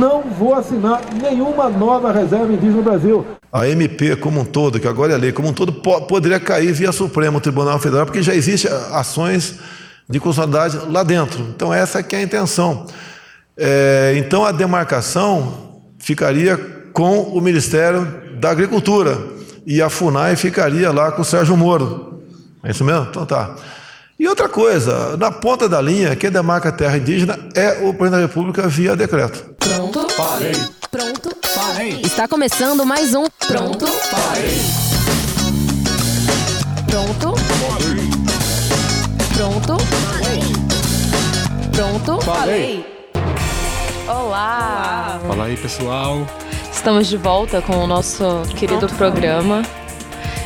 não vou assinar nenhuma nova reserva indígena no Brasil. A MP como um todo, que agora é lei como um todo, poderia cair via Supremo Tribunal Federal, porque já existem ações de constitucionalidade lá dentro. Então essa é que é a intenção. É, então a demarcação ficaria com o Ministério da Agricultura e a FUNAI ficaria lá com o Sérgio Moro. É isso mesmo? Então tá. E outra coisa, na ponta da linha, quem demarca a terra indígena é o presidente da República via decreto. Pronto, parei. Pronto, parei. Está começando mais um Pronto, parei. Pronto, parei. Pronto, parei. Pronto, parei. Olá. Fala aí, pessoal. Estamos de volta com o nosso querido Pronto, programa.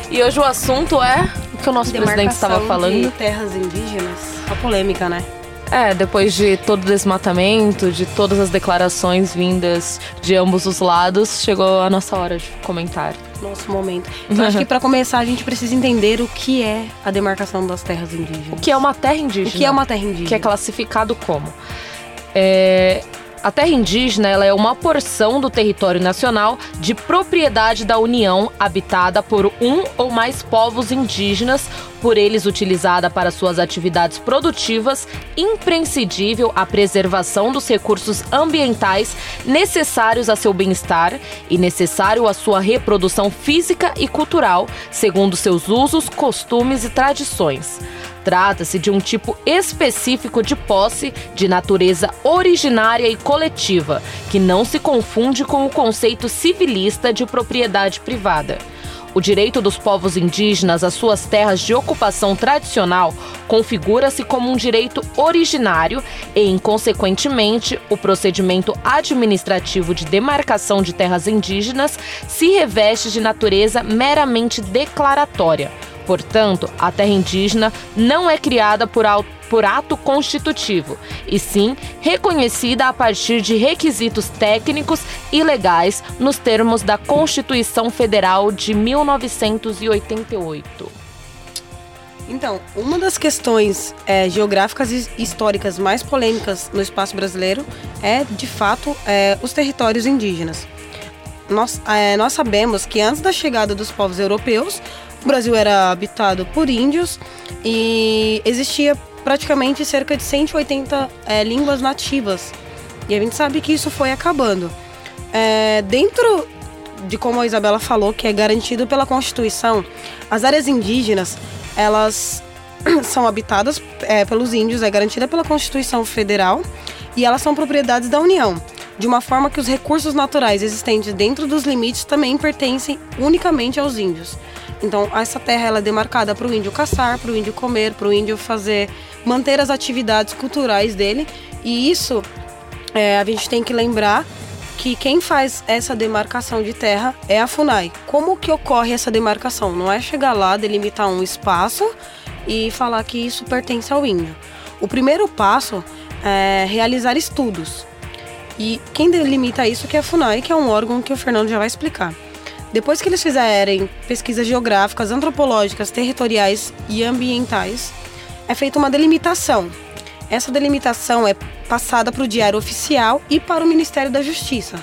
E hoje o assunto é que o nosso presidente estava falando. De terras indígenas. A polêmica, né? É, depois de todo o desmatamento, de todas as declarações vindas de ambos os lados, chegou a nossa hora de comentar. Nosso momento. Então, acho que para começar a gente precisa entender o que é a demarcação das terras indígenas. O que é uma terra indígena? O que é uma terra indígena? Que é classificado como? É, a terra indígena ela é uma porção do território nacional de propriedade da União habitada por um ou mais povos indígenas, por eles utilizada para suas atividades produtivas, imprescindível à preservação dos recursos ambientais necessários a seu bem-estar e necessário à sua reprodução física e cultural, segundo seus usos, costumes e tradições. Trata-se de um tipo específico de posse de natureza originária e coletiva, que não se confunde com o conceito civilista de propriedade privada. O direito dos povos indígenas às suas terras de ocupação tradicional configura-se como um direito originário e, inconsequentemente, o procedimento administrativo de demarcação de terras indígenas se reveste de natureza meramente declaratória. Portanto, a terra indígena não é criada por, por ato constitutivo, e sim reconhecida a partir de requisitos técnicos e legais nos termos da Constituição Federal de 1988. Então, uma das questões é, geográficas e históricas mais polêmicas no espaço brasileiro é, de fato, é, os territórios indígenas. Nós, é, nós sabemos que antes da chegada dos povos europeus, o Brasil era habitado por índios e existia praticamente cerca de 180 é, línguas nativas. E a gente sabe que isso foi acabando. É, dentro de como a Isabela falou, que é garantido pela Constituição, as áreas indígenas, elas são habitadas é, pelos índios, é garantida pela Constituição Federal e elas são propriedades da União, de uma forma que os recursos naturais existentes dentro dos limites também pertencem unicamente aos índios. Então, essa terra ela é demarcada para o índio caçar, para o índio comer, para o índio fazer, manter as atividades culturais dele. E isso é, a gente tem que lembrar que quem faz essa demarcação de terra é a FUNAI. Como que ocorre essa demarcação? Não é chegar lá, delimitar um espaço e falar que isso pertence ao índio. O primeiro passo é realizar estudos. E quem delimita isso que é a FUNAI, que é um órgão que o Fernando já vai explicar. Depois que eles fizerem pesquisas geográficas, antropológicas, territoriais e ambientais, é feita uma delimitação. Essa delimitação é passada para o Diário Oficial e para o Ministério da Justiça.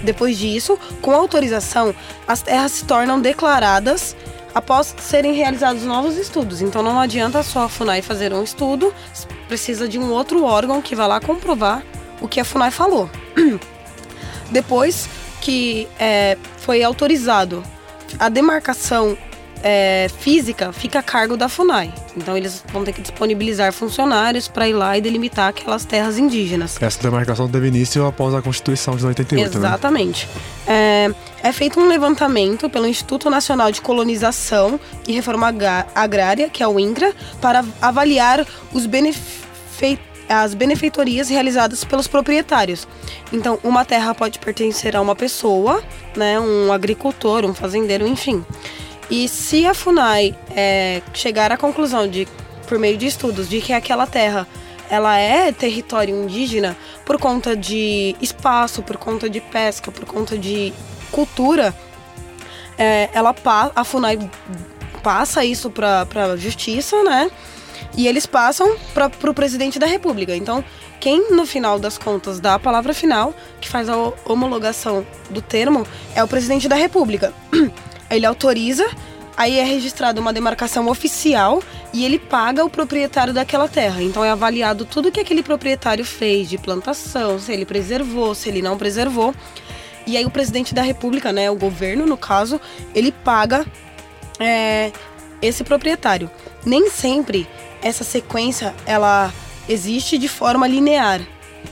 Depois disso, com autorização, as terras se tornam declaradas após serem realizados novos estudos. Então não adianta só a FUNAI fazer um estudo, precisa de um outro órgão que vá lá comprovar o que a FUNAI falou. Depois, que é, foi autorizado a demarcação é, física fica a cargo da FUNAI. Então eles vão ter que disponibilizar funcionários para ir lá e delimitar aquelas terras indígenas. Essa demarcação teve início após a Constituição de 88, né? Exatamente. Né? É, é, feito um levantamento pelo Instituto Nacional de Colonização e Reforma Agrária, que é o INCRA, para avaliar os benefícios as benefeitorias realizadas pelos proprietários. Então, uma terra pode pertencer a uma pessoa, né, um agricultor, um fazendeiro, enfim. E se a FUNAI é, chegar à conclusão de, por meio de estudos, de que aquela terra ela é território indígena por conta de espaço, por conta de pesca, por conta de cultura, é, ela a FUNAI passa isso para a justiça, né? E eles passam para o presidente da República. Então, quem no final das contas dá a palavra final, que faz a homologação do termo, é o presidente da República. Ele autoriza, aí é registrada uma demarcação oficial e ele paga o proprietário daquela terra. Então é avaliado tudo que aquele proprietário fez de plantação, se ele preservou, se ele não preservou. E aí o presidente da República, né, o governo no caso, ele paga é, esse proprietário. Nem sempre essa sequência ela existe de forma linear.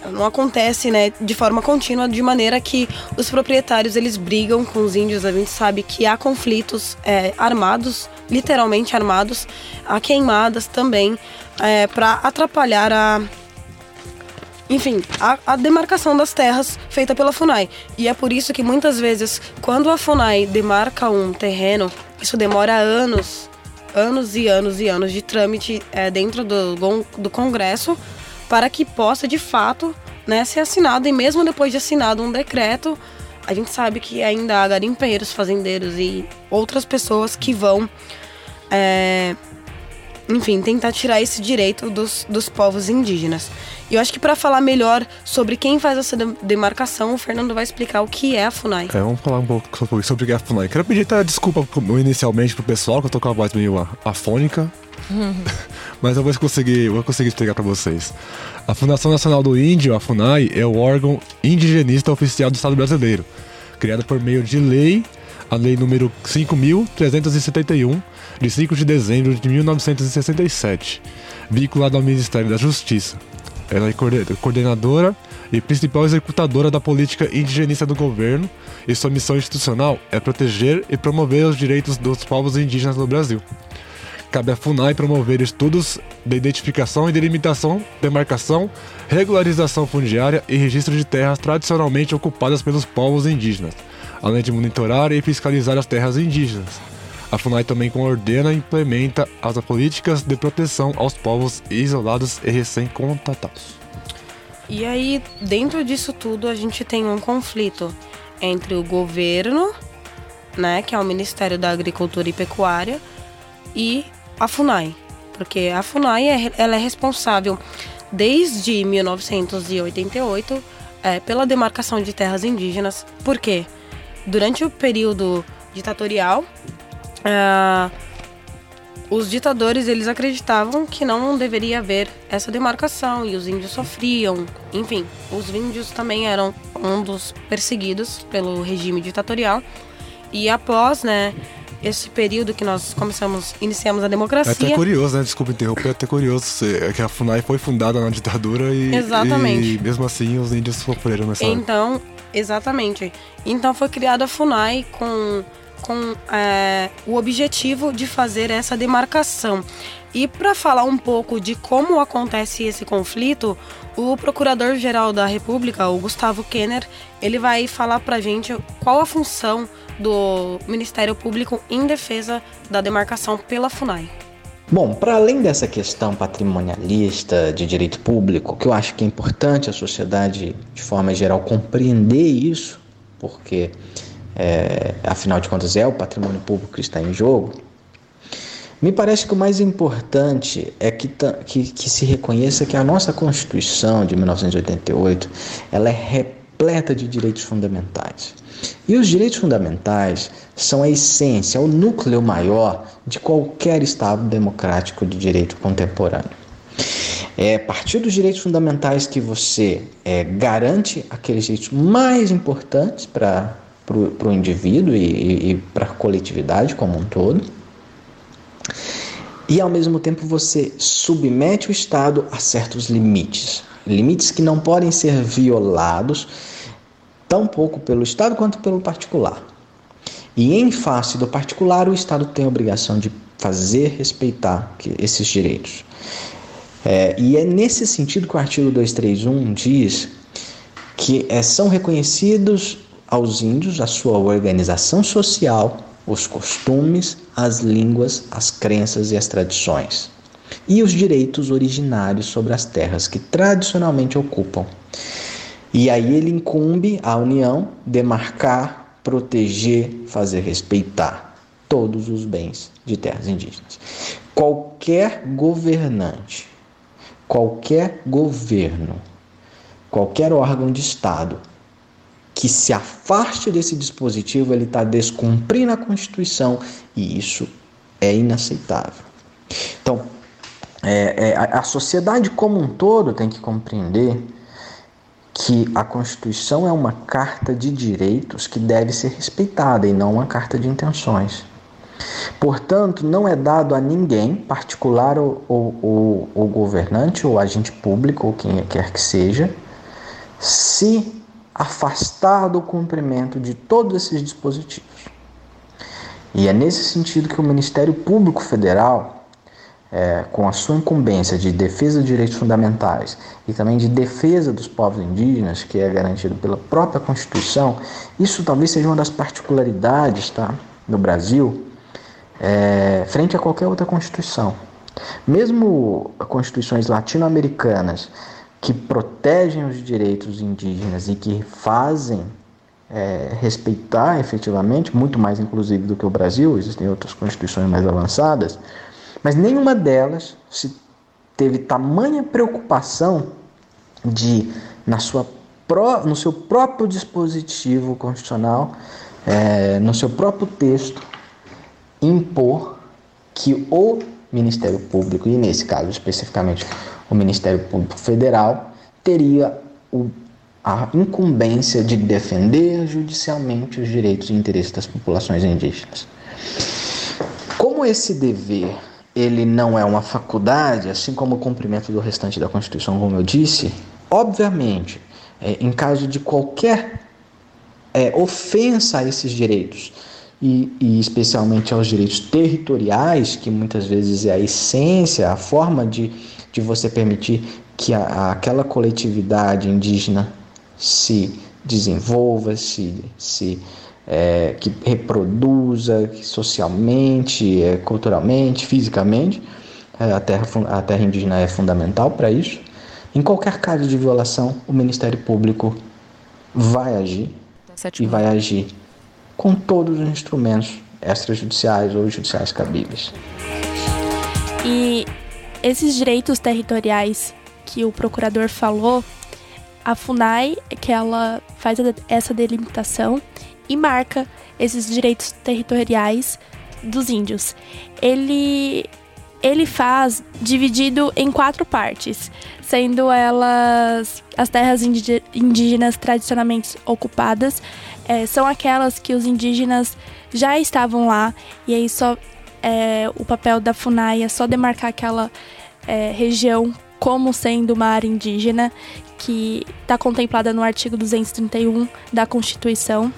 Ela não acontece, né, de forma contínua, de maneira que os proprietários eles brigam com os índios. A gente sabe que há conflitos é, armados, literalmente armados, há queimadas também é, para atrapalhar a enfim, a, a, demarcação das terras feita pela FUNAI. E é por isso que muitas vezes, quando a FUNAI demarca um terreno, isso demora anos anos e anos e anos de trâmite é, dentro do, do Congresso para que possa de fato né, ser assinado. E mesmo depois de assinado um decreto, a gente sabe que ainda há garimpeiros, fazendeiros e outras pessoas que vão, é, enfim, tentar tirar esse direito dos, dos povos indígenas. E eu acho que para falar melhor sobre quem faz essa demarcação, o Fernando vai explicar o que é a FUNAI. É, vamos falar um pouco sobre o que é a FUNAI. Quero pedir até desculpa inicialmente pro pessoal, que eu tô com a voz meio afônica. Mas eu vou conseguir, vou conseguir explicar para vocês. A Fundação Nacional do Índio, a FUNAI, é o órgão indigenista oficial do Estado brasileiro, criada por meio de lei, a lei número 5.371, de 5 de dezembro de 1967, vinculada ao Ministério da Justiça. Ela é coordenadora e principal executadora da política indigenista do governo e sua missão institucional é proteger e promover os direitos dos povos indígenas no Brasil. Cabe à FUNAI promover estudos de identificação e delimitação, demarcação, regularização fundiária e registro de terras tradicionalmente ocupadas pelos povos indígenas, além de monitorar e fiscalizar as terras indígenas a FUNAI também coordena e implementa as políticas de proteção aos povos isolados e recém-contatados. E aí, dentro disso tudo, a gente tem um conflito entre o governo, né, que é o Ministério da Agricultura e Pecuária, e a FUNAI. Porque a FUNAI é, ela é responsável desde 1988 é, pela demarcação de terras indígenas. Por quê? Durante o período ditatorial, Uh, os ditadores eles acreditavam que não deveria haver essa demarcação e os índios sofriam. Enfim, os índios também eram um dos perseguidos pelo regime ditatorial. E após, né, esse período que nós começamos, iniciamos a democracia. É até curioso, né? Desculpa interromper, é até curioso é que a FUNAI foi fundada na ditadura e, exatamente. e mesmo assim os índios sofreram nessa Então, exatamente. Então foi criada a FUNAI com com é, o objetivo de fazer essa demarcação. E para falar um pouco de como acontece esse conflito, o Procurador-Geral da República, o Gustavo Kenner, ele vai falar para gente qual a função do Ministério Público em defesa da demarcação pela FUNAI. Bom, para além dessa questão patrimonialista de direito público, que eu acho que é importante a sociedade, de forma geral, compreender isso, porque é, afinal de contas é o patrimônio público que está em jogo, me parece que o mais importante é que, que, que se reconheça que a nossa Constituição de 1988 ela é repleta de direitos fundamentais. E os direitos fundamentais são a essência, o núcleo maior de qualquer Estado democrático de direito contemporâneo. É a partir dos direitos fundamentais que você é, garante aqueles direitos mais importantes para para o indivíduo e, e para a coletividade como um todo. E ao mesmo tempo você submete o Estado a certos limites, limites que não podem ser violados tão pouco pelo Estado quanto pelo particular. E em face do particular, o Estado tem a obrigação de fazer respeitar esses direitos. É, e é nesse sentido que o artigo 231 diz que é, são reconhecidos aos índios a sua organização social, os costumes, as línguas, as crenças e as tradições, e os direitos originários sobre as terras que tradicionalmente ocupam. E aí ele incumbe à União demarcar, proteger, fazer respeitar todos os bens de terras indígenas. qualquer governante, qualquer governo, qualquer órgão de Estado que se afaste desse dispositivo, ele está descumprindo a Constituição e isso é inaceitável. Então, é, é, a sociedade como um todo tem que compreender que a Constituição é uma carta de direitos que deve ser respeitada e não uma carta de intenções. Portanto, não é dado a ninguém, particular ou, ou, ou, governante, ou agente público, ou quem quer que seja, se afastar do cumprimento de todos esses dispositivos. E é nesse sentido que o Ministério Público Federal é, com a sua incumbência de defesa de direitos fundamentais e também de defesa dos povos indígenas, que é garantido pela própria Constituição, isso talvez seja uma das particularidades tá, do Brasil é, frente a qualquer outra Constituição. Mesmo constituições latino-americanas que protegem os direitos indígenas e que fazem é, respeitar efetivamente, muito mais inclusive do que o Brasil, existem outras constituições mais avançadas, mas nenhuma delas se teve tamanha preocupação de, na sua pró, no seu próprio dispositivo constitucional, é, no seu próprio texto, impor que o Ministério Público, e nesse caso especificamente o Ministério Público Federal, teria o, a incumbência de defender judicialmente os direitos e interesses das populações indígenas. Como esse dever ele não é uma faculdade, assim como o cumprimento do restante da Constituição, como eu disse, obviamente, é, em caso de qualquer é, ofensa a esses direitos, e, e, especialmente aos direitos territoriais, que muitas vezes é a essência, a forma de, de você permitir que a, aquela coletividade indígena se desenvolva, se, se é, que reproduza socialmente, é, culturalmente, fisicamente. É, a, terra, a terra indígena é fundamental para isso. Em qualquer caso de violação, o Ministério Público vai agir e vai agir com todos os instrumentos extrajudiciais ou judiciais cabíveis. E esses direitos territoriais que o procurador falou, a FUNAI, que ela faz essa delimitação e marca esses direitos territoriais dos índios. Ele ele faz dividido em quatro partes, sendo elas as terras indígenas tradicionalmente ocupadas, é, são aquelas que os indígenas já estavam lá, e aí só é, o papel da FUNAI é só demarcar aquela é, região como sendo uma área indígena, que está contemplada no artigo 231 da Constituição.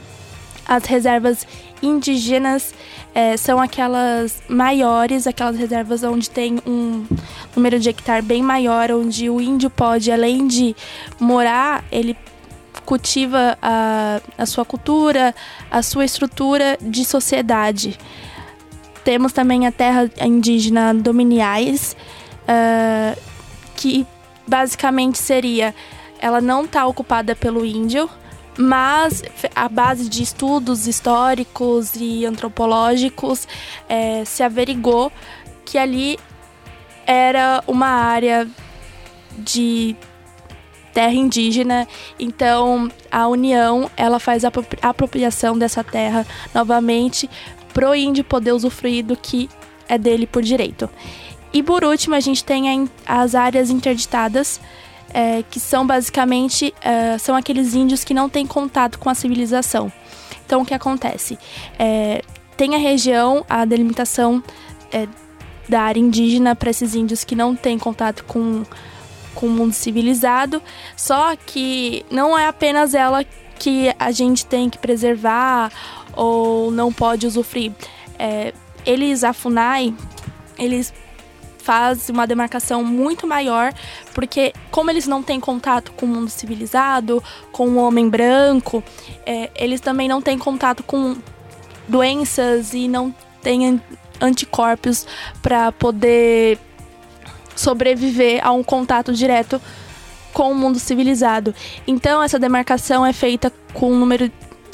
As reservas indígenas é, são aquelas maiores, aquelas reservas onde tem um número de hectare bem maior, onde o índio pode, além de morar, ele cultiva a, a sua cultura, a sua estrutura de sociedade. Temos também a terra indígena Dominiais, uh, que basicamente seria ela não está ocupada pelo índio, mas a base de estudos históricos e antropológicos é, se averigou que ali era uma área de terra indígena, então a União ela faz a apropriação dessa terra novamente pro índio poder usufruir do que é dele por direito. E por último a gente tem as áreas interditadas, é, que são basicamente é, são aqueles índios que não têm contato com a civilização. Então, o que acontece? É, tem a região, a delimitação é, da área indígena para esses índios que não têm contato com, com o mundo civilizado, só que não é apenas ela que a gente tem que preservar ou não pode usufruir. É, eles, a FUNAI, eles faz uma demarcação muito maior, porque como eles não têm contato com o mundo civilizado, com o homem branco, é, eles também não têm contato com doenças e não têm anticorpos para poder sobreviver a um contato direto com o mundo civilizado. Então essa demarcação é feita com um número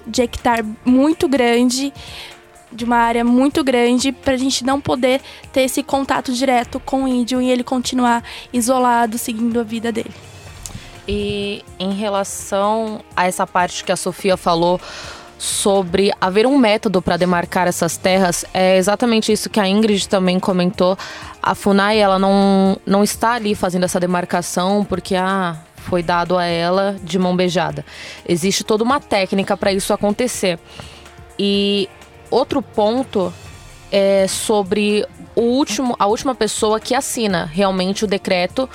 de hectare muito grande, de uma área muito grande pra gente não poder ter esse contato direto com o índio e ele continuar isolado, seguindo a vida dele. E em relação a essa parte que a Sofia falou sobre haver um método para demarcar essas terras, é exatamente isso que a Ingrid também comentou. A FUNAI ela não, não está ali fazendo essa demarcação porque ah, foi dado a ela de mão beijada. Existe toda uma técnica para isso acontecer. E outro ponto é sobre o último, a última pessoa que assina realmente o decreto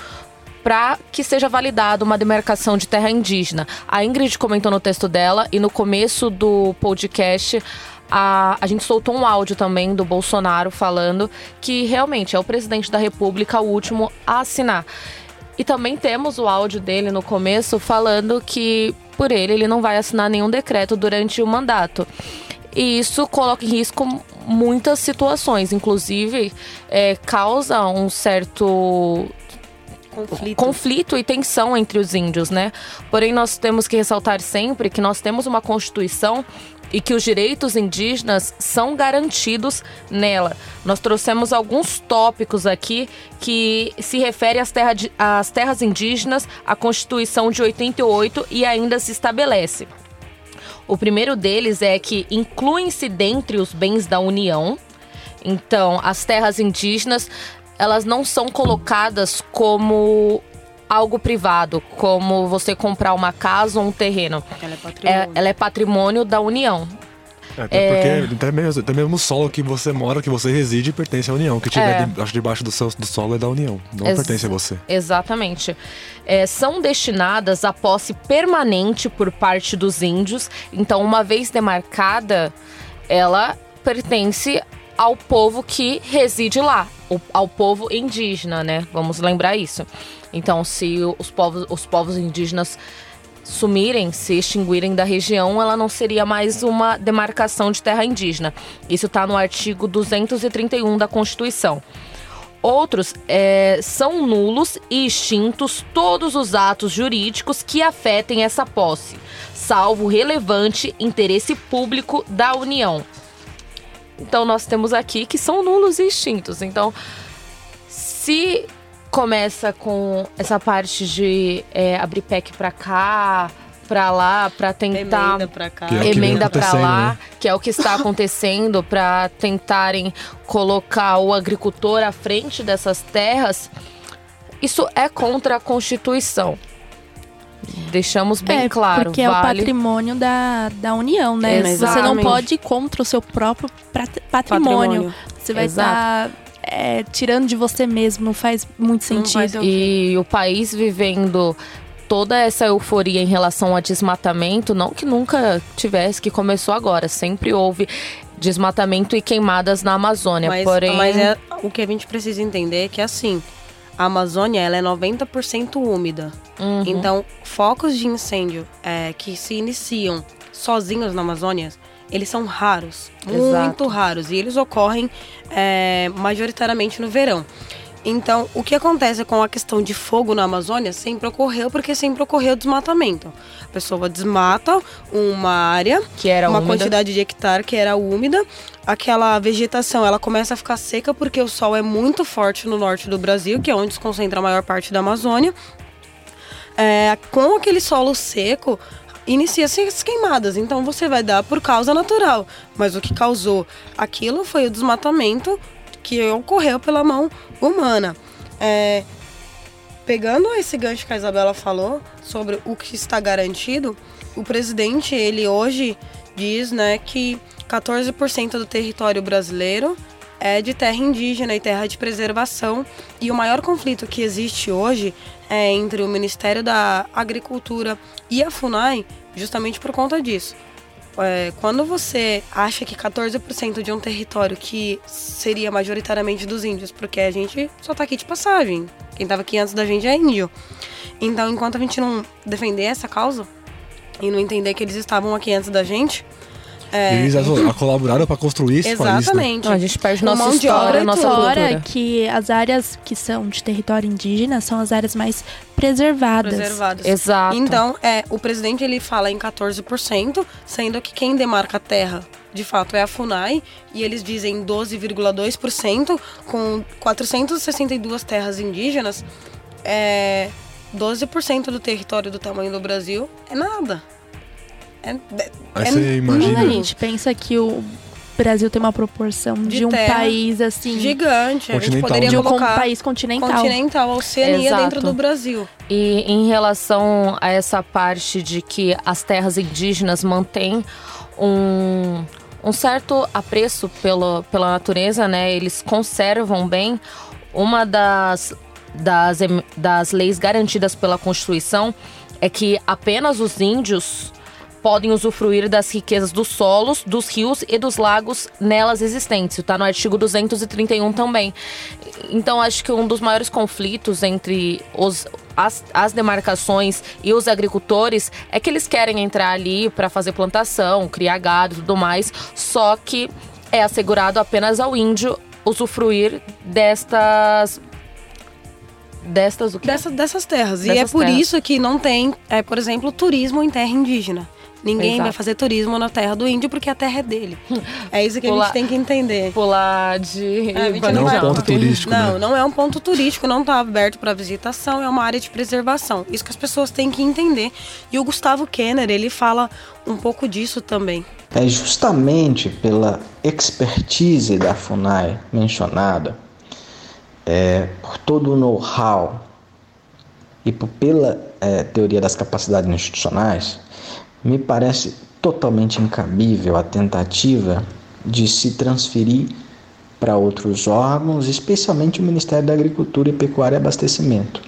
para que seja validada uma demarcação de terra indígena. A Ingrid comentou no texto dela e no começo do podcast a, a gente soltou um áudio também do Bolsonaro falando que realmente é o presidente da República o último a assinar. E também temos o áudio dele no começo falando que por ele ele não vai assinar nenhum decreto durante o mandato. E isso coloca em risco muitas situações, inclusive é, causa um certo Conflito. conflito e tensão entre os índios, né? Porém, nós temos que ressaltar sempre que nós temos uma Constituição e que os direitos indígenas são garantidos nela. Nós trouxemos alguns tópicos aqui que se refere às, terra às terras indígenas, à Constituição de 88 e ainda se estabelece. O primeiro deles é que incluem-se dentre os bens da União. Então, as terras indígenas elas não são colocadas como algo privado, como você comprar uma casa ou um terreno. Ela é patrimônio. É, ela é patrimônio da União. É, até porque até mesmo, até mesmo o solo que você mora, que você reside, pertence à União. O que tiver É. de- debaixo do, seu, do solo é da União, não Ex- pertence a você. Exatamente. É, são destinadas à posse permanente por parte dos índios. Então, uma vez demarcada, ela pertence ao povo que reside lá, o- ao povo indígena, né? Vamos lembrar isso. Então, se os povos, os povos indígenas sumirem, se extinguirem da região, ela não seria mais uma demarcação de terra indígena. Isso está no artigo 231 da Constituição. Outros é, são nulos e extintos todos os atos jurídicos que afetem essa posse, salvo relevante interesse público da União. Então nós temos aqui que são nulos e extintos. Então, se começa com essa parte de é, abrir PEC pra cá, pra lá, pra tentar Emenda pra cá. É emenda pra lá, né? que é o que está acontecendo para tentarem colocar o agricultor à frente dessas terras, isso é contra a Constituição. Deixamos bem é, claro, porque é o vale. patrimônio da, da União, né? Você não Exatamente. pode ir contra o seu próprio pat- patrimônio. Patrimônio. Você vai Exato. estar tirando de você mesmo, não faz muito Não faz sentido. E o país vivendo toda essa euforia em relação a desmatamento, não que nunca tivesse, que começou agora, sempre houve desmatamento e queimadas na Amazônia, Mas, porém mas é, o que a gente precisa entender é que assim, a Amazônia ela é 90% úmida. Uhum. Então, focos de incêndio é, que se iniciam sozinhos na Amazônia, eles são raros, muito Exato. raros. E eles ocorrem é, majoritariamente no verão. Então, o que acontece com a questão de fogo na Amazônia sempre ocorreu porque sempre ocorreu desmatamento. A pessoa desmata uma área, que era uma úmida. quantidade de hectare que era úmida. Aquela vegetação ela começa a ficar seca porque o sol é muito forte no norte do Brasil, que é onde se concentra a maior parte da Amazônia. É, com aquele solo seco, inicia-se as queimadas. Então você vai dar por causa natural. Mas o que causou aquilo foi o desmatamento que ocorreu pela mão humana. É, pegando esse gancho que a Isabela falou sobre o que está garantido, o presidente, ele hoje diz né, que 14% do território brasileiro é de terra indígena e terra de preservação. E o maior conflito que existe hoje é entre o Ministério da Agricultura e a FUNAI, justamente por conta disso. É, quando você acha que 14% de um território que seria majoritariamente dos índios, porque a gente só tá aqui de passagem. Quem tava aqui antes da gente é índio. Então, enquanto a gente não defender essa causa e não entender que eles estavam aqui antes da gente, é, Eles a- a colaboraram para construir esse país, né? exatamente. Não, a gente perde nossa mão de história, obra nossa cultura. que as áreas que são de território indígena são as áreas mais preservadas. preservados. Exato. Então, é, o presidente ele fala em 14%, sendo que quem demarca a terra de fato é a FUNAI, e eles dizem 12,2%, com 462 terras indígenas, é 12% do território do tamanho do Brasil é nada. É, Aí é- você imagina. Quando a gente pensa que o Brasil tem uma proporção de, De um terra país assim. gigante. A gente Continental, poderia de um país continental. continental, a Oceania Exato. dentro do Brasil. E em relação a essa parte de que as terras indígenas mantêm um, um certo apreço pelo, pela natureza, né? Eles conservam bem uma das, das, das leis garantidas pela Constituição é que apenas os índios podem usufruir das riquezas dos solos, dos rios e dos lagos nelas existentes. Está no artigo 231 também. Então, acho que um dos maiores conflitos entre os, as, as demarcações e os agricultores é que eles querem entrar ali para fazer plantação, criar gado e tudo mais, só que é assegurado apenas ao índio usufruir destas. Destas o quê? Dessa, dessas terras. e Dessas é por terras. isso que não tem, é, por exemplo, turismo em terra indígena. Ninguém Exato. vai fazer turismo na terra do índio porque a terra é dele. É isso que a Pular- gente tem que entender. Pular de. É, a gente Não é um ponto turístico, Não, né? não é um ponto turístico, não está aberto para visitação, é uma área de preservação. Isso que as pessoas têm que entender. E o Gustavo Kenner, ele fala um pouco disso também. É justamente pela expertise da FUNAI mencionada, é, por todo o know-how e por- pela é, teoria das capacidades institucionais, me parece totalmente incabível a tentativa de se transferir para outros órgãos, especialmente o Ministério da Agricultura e Pecuária e Abastecimento.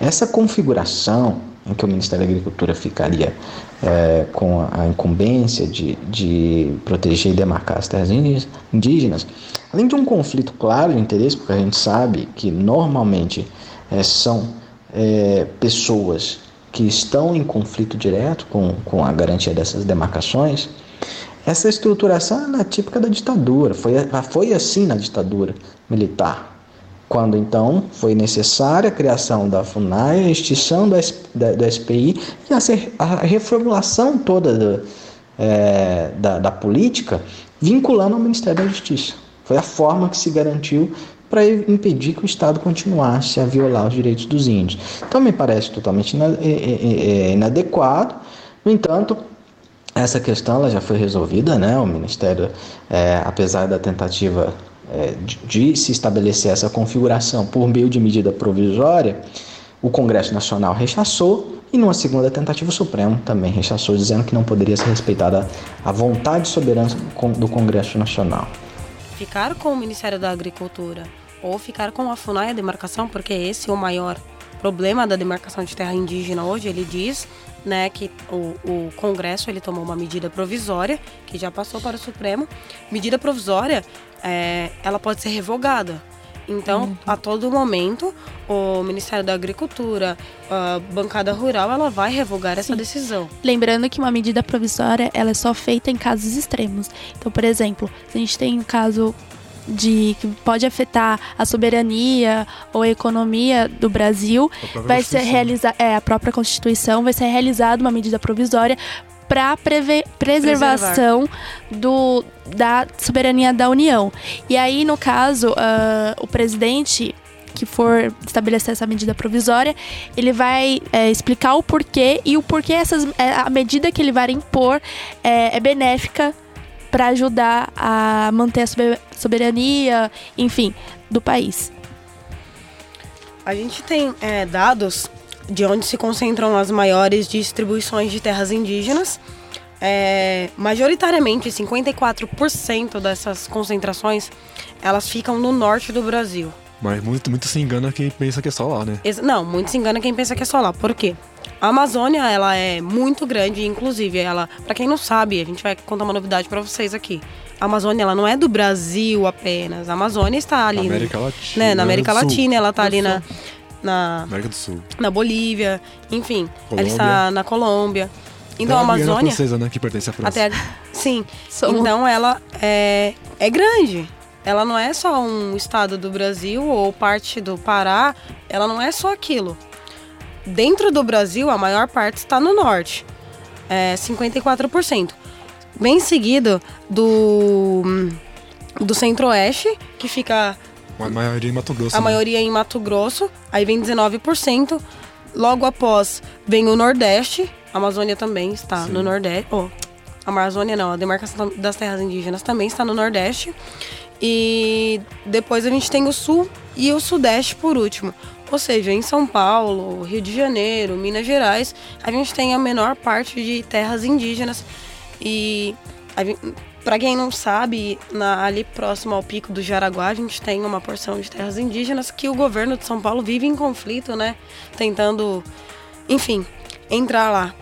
Essa configuração em que o Ministério da Agricultura ficaria eh, com a incumbência de, de proteger e demarcar as terras indígenas- além de um conflito claro de interesse, porque a gente sabe que normalmente eh, são eh, pessoas que estão em conflito direto com, com a garantia dessas demarcações, essa estruturação é típica da ditadura, foi, foi assim na ditadura militar quando então foi necessária a criação da FUNAI, a extinção da, da, SPI e a, a reformulação toda do- é, da, da política vinculando ao Ministério da Justiça. Foi a forma que se garantiu para impedir que o Estado continuasse a violar os direitos dos índios. Então me parece totalmente ina- inadequado. No entanto, essa questão ela já foi resolvida, né? O Ministério, é, apesar da tentativa é, de, de se estabelecer essa configuração por meio de medida provisória, o Congresso Nacional rechaçou e numa segunda tentativa o Supremo também rechaçou, dizendo que não poderia ser respeitada a vontade soberana do Congresso Nacional. Ficar com o Ministério da Agricultura ou ficar com a FUNAI, a demarcação, porque esse é o maior problema da demarcação de terra indígena hoje. Ele diz né, que o, o Congresso ele tomou uma medida provisória, que já passou para o Supremo. Medida provisória, é, ela pode ser revogada. Então, a todo momento, o Ministério da Agricultura, a bancada rural, ela vai revogar essa decisão. Lembrando que uma medida provisória ela é só feita em casos extremos. Então, por exemplo, se a gente tem um caso de que pode afetar a soberania ou a economia do Brasil, vai ser realizada é a própria Constituição vai ser realizada uma medida provisória para preservação do, da soberania da União. E aí, no caso, ah, o presidente que for estabelecer essa medida provisória, ele vai é, explicar o porquê e o porquê essas, é, a medida que ele vai impor é, é benéfica para ajudar a manter a sober- soberania, enfim, do país. A gente tem é, dados de onde se concentram as maiores distribuições de terras indígenas. É, majoritariamente, 54% dessas concentrações, elas ficam no norte do Brasil. Mas muito, muito se engana quem pensa que é só lá, né? Não, muito se engana quem pensa que é só lá. Por quê? A Amazônia, ela é muito grande, inclusive, ela, para quem não sabe, a gente vai contar uma novidade para vocês aqui. A Amazônia, ela não é do Brasil apenas. A Amazônia está ali, Na América Latina. né, na América Sul. Latina, ela tá ali na, na, América do Sul. na Bolívia, enfim, ela Colômbia. está na Colômbia. Então a Tem Guiana Amazônia, francesa, né? Que pertence à França. até sim, Somos- então ela é, é grande. Ela não é só um estado do Brasil ou parte do Pará, ela não é só aquilo. Dentro do Brasil, a maior parte está no norte, é 54%. bem seguido do, do Centro-Oeste, que fica A maioria em Mato Grosso. a né? maioria em Mato Grosso, aí vem 19%. Logo após vem o Nordeste, a Amazônia também está no Nordeste. Oh, a Amazônia não, a demarcação das terras indígenas também está no Nordeste. E depois a gente tem o Sul e o Sudeste por último. Ou seja, em São Paulo, Rio de Janeiro, Minas Gerais, a gente tem a menor parte de terras indígenas. E para quem não sabe, na- ali próximo ao pico do Jaraguá, a gente tem uma porção de terras indígenas que o governo de São Paulo vive em conflito, né? Tentando, enfim, entrar lá.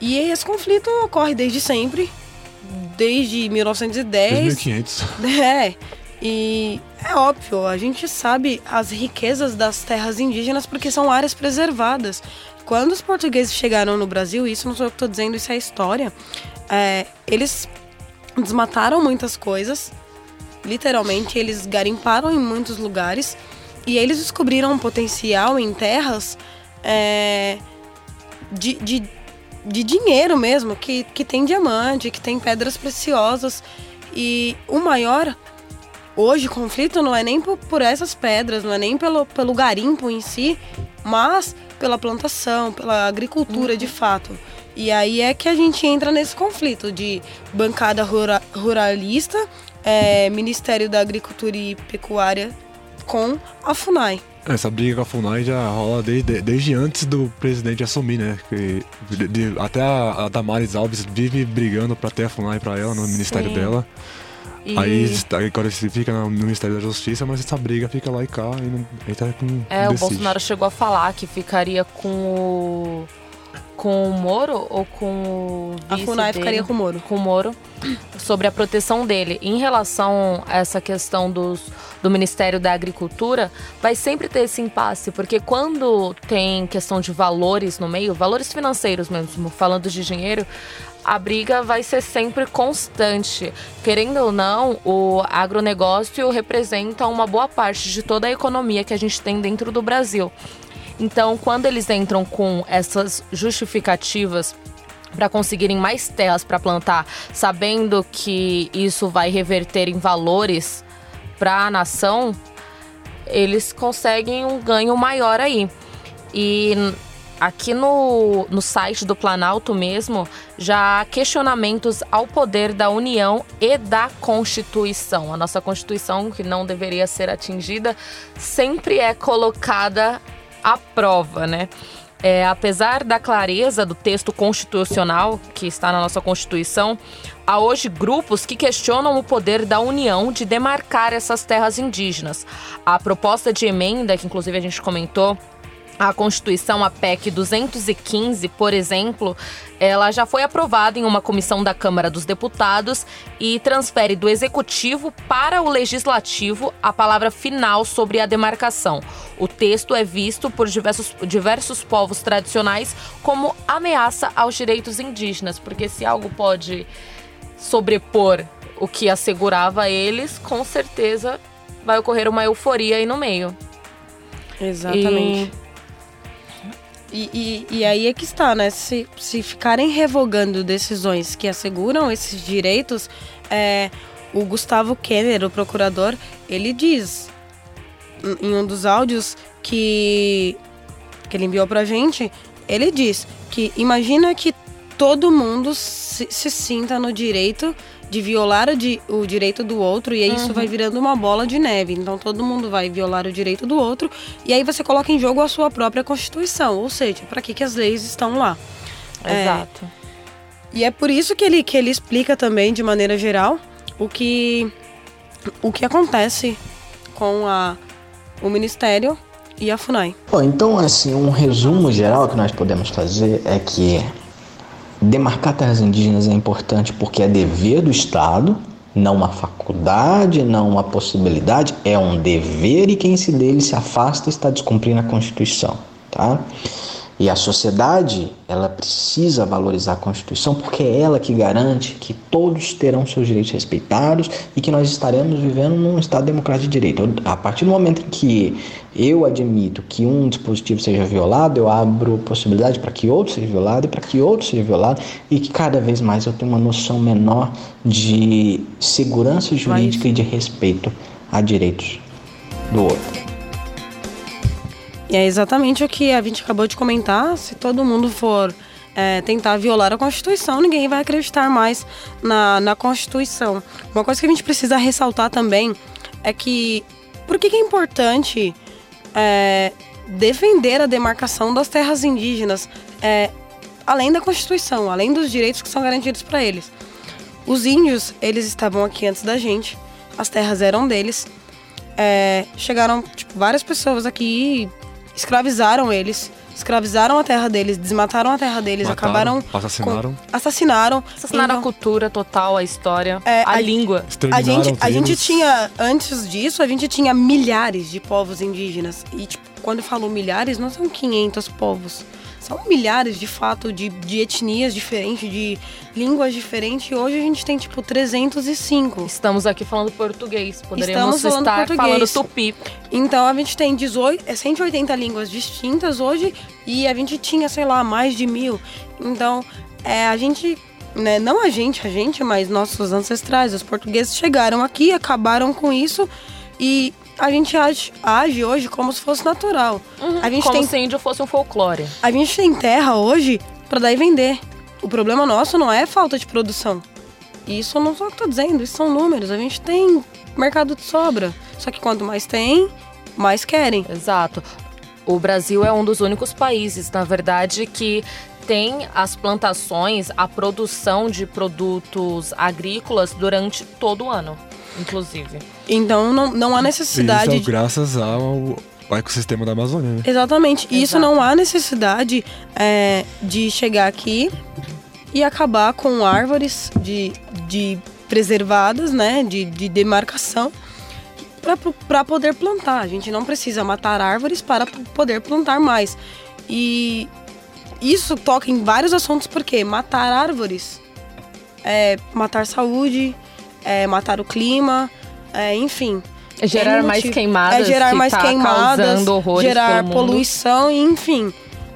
E esse conflito ocorre desde sempre, desde 1910. 2500. É, e é óbvio, a gente sabe as riquezas das terras indígenas porque são áreas preservadas. Quando os portugueses chegaram no Brasil, isso não sou eu que estou dizendo, isso é história, é, eles desmataram muitas coisas, literalmente, eles garimparam em muitos lugares e eles descobriram um potencial em terras é, de, de, de dinheiro mesmo, que, que tem diamante, que tem pedras preciosas. E o maior hoje o conflito não é nem por, por essas pedras, não é nem pelo, pelo garimpo em si, mas pela plantação, pela agricultura de fato. E aí é que a gente entra nesse conflito de bancada rura- ruralista, é, Ministério da Agricultura e Pecuária com a FUNAI. Essa briga com a FUNAI já rola desde, desde antes do presidente assumir, né? Que, de- de- até a, a Damares Alves vive brigando pra ter a FUNAI pra ela no ministério Sim. dela. E- Aí agora se fica no Ministério da Justiça, mas essa briga fica lá e cá e não, aí tá com. É, o decide. Bolsonaro chegou a falar que ficaria com o. Com o Moro ou com o A FUNAI dele? ficaria com o Moro. com o Moro sobre a proteção dele. Em relação a essa questão dos, do Ministério da Agricultura, vai sempre ter esse impasse, porque quando tem questão de valores no meio, valores financeiros mesmo, falando de dinheiro, a briga vai ser sempre constante. Querendo ou não, o agronegócio representa uma boa parte de toda a economia que a gente tem dentro do Brasil. Então, quando eles entram com essas justificativas para conseguirem mais terras para plantar, sabendo que isso vai reverter em valores para a nação, eles conseguem um ganho maior aí. E aqui no, no site do Planalto mesmo, já há questionamentos ao poder da União e da Constituição. A nossa Constituição, que não deveria ser atingida, sempre é colocada à prova, né? É, apesar da clareza do texto constitucional que está na nossa Constituição, há hoje grupos que questionam o poder da União de demarcar essas terras indígenas. A proposta de emenda, que inclusive a gente comentou, a Constituição, a PEC 215, por exemplo, ela já foi aprovada em uma comissão da Câmara dos Deputados e transfere do Executivo para o Legislativo a palavra final sobre a demarcação. O texto é visto por diversos, diversos povos tradicionais como ameaça aos direitos indígenas, porque se algo pode sobrepor o que assegurava eles, com certeza vai ocorrer uma euforia aí no meio. Exatamente. E, e, e aí é que está, né? Se, se ficarem revogando decisões que asseguram esses direitos, é, o Gustavo Kenner, o procurador, ele diz em- em um dos áudios que, que ele enviou pra gente, ele diz que imagina que todo mundo se, se sinta no direito de violar o, di- o direito do outro e aí isso vai virando uma bola de neve. Então todo mundo vai violar o direito do outro e aí você coloca em jogo a sua própria Constituição. Ou seja, para que, que as leis estão lá? É. Exato. E é por isso que ele, que ele explica também, de maneira geral, o que, o que acontece com a, o Ministério e a FUNAI. Bom, então, assim, um resumo geral que nós podemos fazer é que demarcar terras indígenas é importante porque é dever do Estado, não uma faculdade, não uma possibilidade, é um dever e quem se dele se afasta está descumprindo a Constituição, tá? E a sociedade, ela precisa valorizar a Constituição porque é ela que garante que todos terão seus direitos respeitados e que nós estaremos vivendo num Estado democrático de direito. A partir do momento em que eu admito que um dispositivo seja violado, eu abro possibilidade para que outro seja violado e para que outro seja violado e que cada vez mais eu tenha uma noção menor de segurança jurídica Mas... e de respeito a direitos do outro. E é exatamente o que a gente acabou de comentar. Se todo mundo for é, tentar violar a Constituição, ninguém vai acreditar mais na, na Constituição. Uma coisa que a gente precisa ressaltar também é que por que, que é importante é, defender a demarcação das terras indígenas, é, além da Constituição, além dos direitos que são garantidos para eles. Os índios, eles estavam aqui antes da gente, as terras eram deles. É, chegaram tipo, várias pessoas aqui escravizaram eles, escravizaram a terra deles, desmataram a terra deles, Mataram, acabaram. Assassinaram. Com, assassinaram. Assassinaram então, a cultura total, a história, é, a, a, língua. A gente, a gente tinha, antes disso, a gente tinha milhares de povos indígenas. E, tipo, quando eu falo milhares, não são 500 povos são milhares de fato de, de etnias diferentes, de línguas diferentes. E hoje a gente tem tipo 305. Estamos aqui falando português. Poderíamos Estamos falando estar português. falando tupi. Então a gente tem 18, é 180 línguas distintas hoje e a gente tinha, sei lá, mais de mil. Então é, a gente né, não a gente, a gente, mas nossos ancestrais, os portugueses chegaram aqui, acabaram com isso e a gente age, age hoje como se fosse natural. Uhum, a gente como tem, se índio fosse um folclore. A gente tem terra hoje para dar e vender. O problema nosso não é falta de produção. Isso não sou eu que estou dizendo, isso são números. A gente tem mercado de sobra. Só que quanto mais tem, mais querem. Exato. O Brasil é um dos únicos países, na verdade, que tem as plantações, a produção de produtos agrícolas durante todo o ano inclusive. Então não, não há necessidade. Isso é graças ao ecossistema da Amazônia, né? Exatamente. Exato. Isso não há necessidade é, de chegar aqui e acabar com árvores de, de preservadas, né? De, de demarcação para poder plantar. A gente não precisa matar árvores para poder plantar mais. E isso toca em vários assuntos, porque matar árvores é matar saúde, é, matar o clima, é, enfim. É gerar mais queimadas. É gerar mais tá queimadas, gerar poluição, enfim.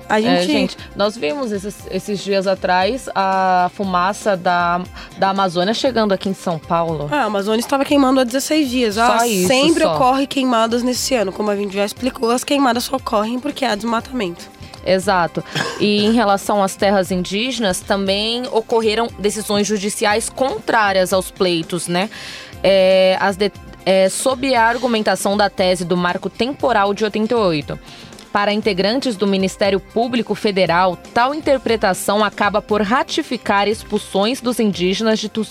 A gente... É, gente, nós vimos esses, esses, dias atrás a fumaça da, da Amazônia chegando aqui em São Paulo. Ah, a Amazônia estava queimando há 16 dias. Só ah, isso, sempre só. ocorre queimadas nesse ano. Como a gente já explicou, as queimadas só ocorrem porque há desmatamento. Exato. E em relação às terras indígenas, também ocorreram decisões judiciais contrárias aos pleitos, né? É, as de, é, sob a argumentação da tese do marco temporal de 88. Para integrantes do Ministério Público Federal, tal interpretação acaba por ratificar expulsões dos indígenas de, tu,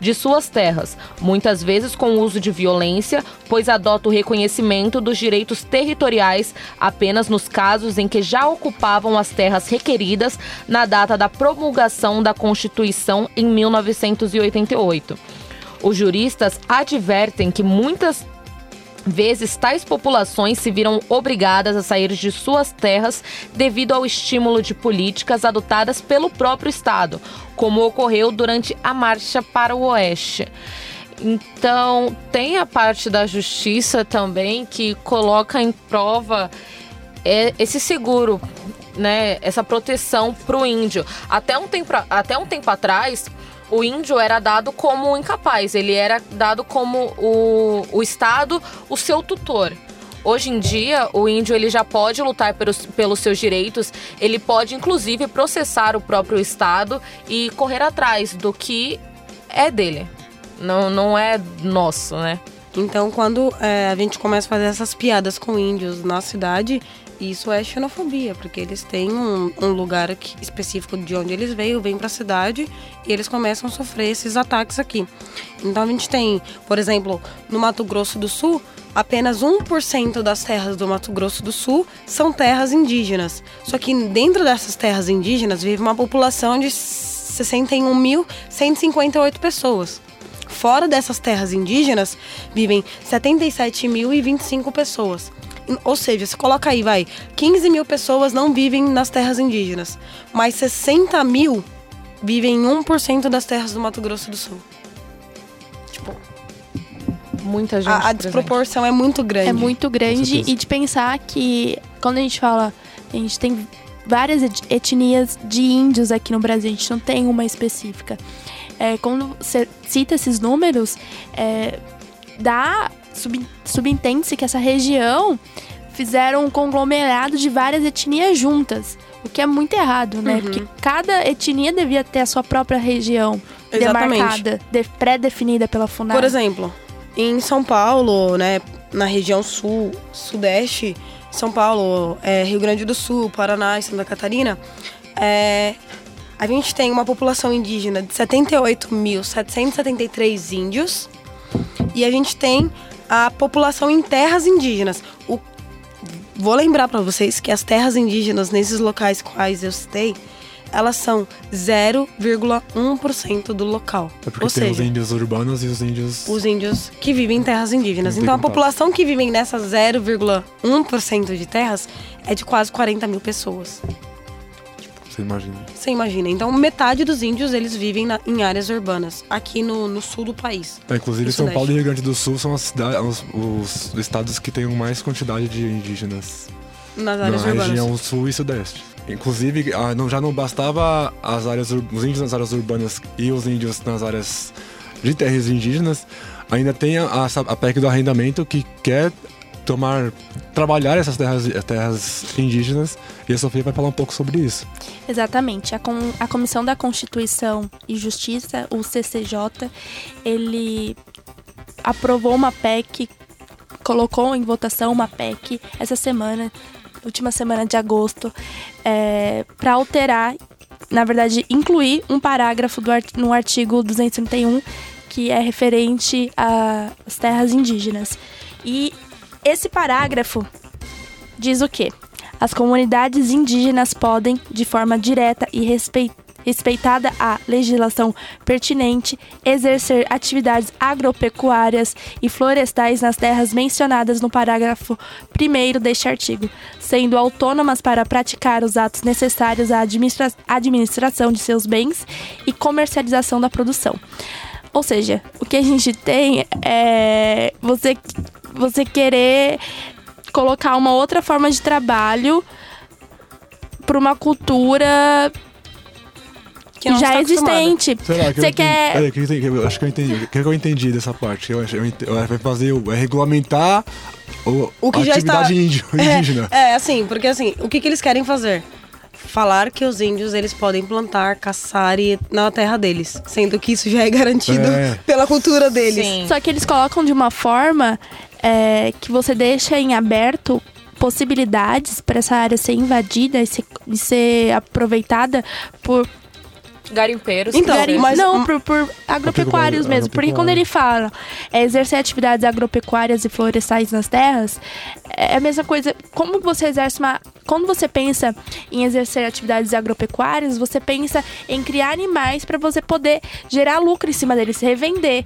de suas terras, muitas vezes com uso de violência, pois adota o reconhecimento dos direitos territoriais apenas nos casos em que já ocupavam as terras requeridas na data da promulgação da Constituição em 1988. Os juristas advertem que muitas vezes tais populações se viram obrigadas a sair de suas terras devido ao estímulo de políticas adotadas pelo próprio Estado, como ocorreu durante a marcha para o Oeste. Então, tem a parte da justiça também que coloca em prova é, esse seguro, né, essa proteção para o índio. Até um, tempo, até um tempo atrás, o índio era dado como incapaz, ele era dado como o, o Estado, o seu tutor. Hoje em dia, o índio ele já pode lutar pelos, pelos seus direitos, ele pode inclusive processar o próprio Estado e correr atrás do que é dele. Não, não é nosso, né? Então, quando é, a gente começa a fazer essas piadas com índios na cidade, isso é xenofobia, porque eles têm um, um lugar aqui, específico de onde eles veio, vêm para a cidade e eles começam a sofrer esses ataques aqui. Então a gente tem, por exemplo, no Mato Grosso do Sul, apenas 1% das terras do Mato Grosso do Sul são terras indígenas. Só que dentro dessas terras indígenas vive uma população de 61.158 pessoas. Fora dessas terras indígenas vivem 77.025 pessoas. Ou seja, você coloca aí, vai, 15 mil pessoas não vivem nas terras indígenas, mas 60 mil vivem em 1% das terras do Mato Grosso do Sul. Tipo, Muita gente. a, a presente. desproporção é muito grande. É muito grande e de pensar que quando a gente fala, a gente tem várias et- etnias de índios aqui no Brasil, a gente não tem uma específica. É, quando você cita esses números, é, dá sub, subentende-se que essa região fizeram um conglomerado de várias etnias juntas. O que é muito errado, né? Uhum. Porque cada etnia devia ter a sua própria região Exatamente. demarcada, de- pré-definida pela FUNAI. Por exemplo, em São Paulo, né, na região sul, sudeste, São Paulo, é, Rio Grande do Sul, Paraná e Santa Catarina, é, a gente tem uma população indígena de 78.773 índios e a gente tem a população em terras indígenas. O- vou lembrar para vocês que as terras indígenas nesses locais quais eu citei, elas são 0,1% do local. É porque Ou tem os seja, índios urbanos e os índios. os índios que vivem em terras indígenas. Então a população que vive nessas 0,1% de terras é de quase 40 mil pessoas. Você imagina. Você imagina? Então metade dos índios eles vivem na- em áreas urbanas, aqui no, no sul do país. É, inclusive, São Sudeste. Paulo e Rio Grande do Sul são as cidades, os, os estados que têm mais quantidade de indígenas Nas na áreas urbanas. região sul e sudeste. Inclusive, ah, já não bastava as áreas, os índios nas áreas urbanas e os índios nas áreas de terras indígenas, ainda tem a, a, a PEC do arrendamento que quer tomar, trabalhar essas terras, terras indígenas e a Sofia vai falar um pouco sobre isso. Exatamente. A, com- a Comissão da Constituição e Justiça, o CCJ, ele aprovou uma PEC, colocou em votação uma PEC essa semana, última semana de agosto, para alterar, na verdade, incluir um parágrafo do, no artigo 231 que é referente às terras indígenas. E esse parágrafo diz o quê? As comunidades indígenas podem, de forma direta e respei- respeitada a legislação pertinente, exercer atividades agropecuárias e florestais nas terras mencionadas no parágrafo 1 deste artigo, sendo autônomas para praticar os atos necessários à administra- administração de seus bens e comercialização da produção. Ou seja, o que a gente tem é você, você querer colocar uma outra forma de trabalho para uma cultura Que não já está existente. Será que Você quer- Peraí, que eu entendi- eu acho que eu entendi. O que eu entendi dessa parte? Eu, eu, eu, vai fazer o- é regulamentar o, O que a já está- atividade indígena. É, é, assim, porque assim, o que, que eles querem fazer? Falar que os índios eles podem plantar, caçar e na terra deles, sendo que isso já é garantido É. pela cultura deles. Sim. Só que eles colocam de uma forma é, que você deixa em aberto possibilidades para essa área ser invadida e ser, e ser aproveitada por Garimpeiros. Então, Gari- mas- não, por, por agropecuários mesmo. Porque quando ele fala é, exercer atividades agropecuárias e florestais nas terras, é a mesma coisa. Como você exerce uma. Quando você pensa em exercer atividades agropecuárias, você pensa em criar animais para você poder gerar lucro em cima deles, revender.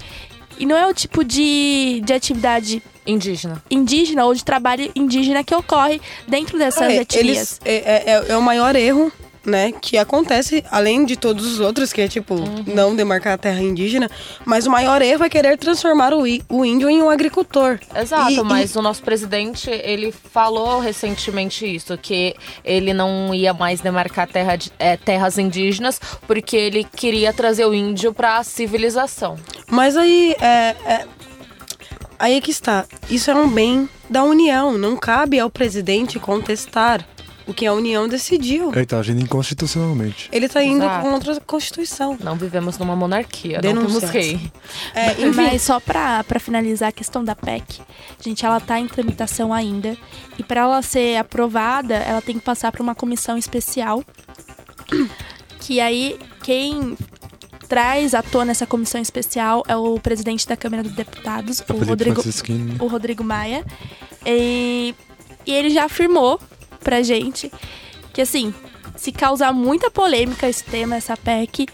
E não é o tipo de, de atividade Indígena. indígena ou de trabalho indígena que ocorre dentro dessas É, etnias. eles, é, é- é- é o maior erro, né, que acontece, além de todos os outros, que é tipo, não demarcar a terra indígena, mas o maior erro é querer transformar o, o índio em um agricultor. Exato, E- e- mas o nosso presidente, ele falou recentemente isso, que ele não ia mais demarcar terra de- é, terras indígenas, porque ele queria trazer o índio para a civilização. Mas aí é, é- aí é que está. Isso é um bem da União. Não cabe ao presidente contestar o que a União decidiu. Ele tá agindo inconstitucionalmente. Ele está indo Exato. contra a Constituição. Não vivemos numa monarquia, não temos rei. É, enfim, Mas só pra, pra finalizar a questão da PEC, gente, ela tá em tramitação ainda. E pra ela ser aprovada, ela tem que passar por uma comissão especial. Que aí, quem traz à tona essa comissão especial é o presidente da Câmara dos Deputados, É o Rodrigo, o Rodrigo Maia. E, e ele já afirmou pra gente que, assim, se causar muita polêmica esse tema, essa PEC,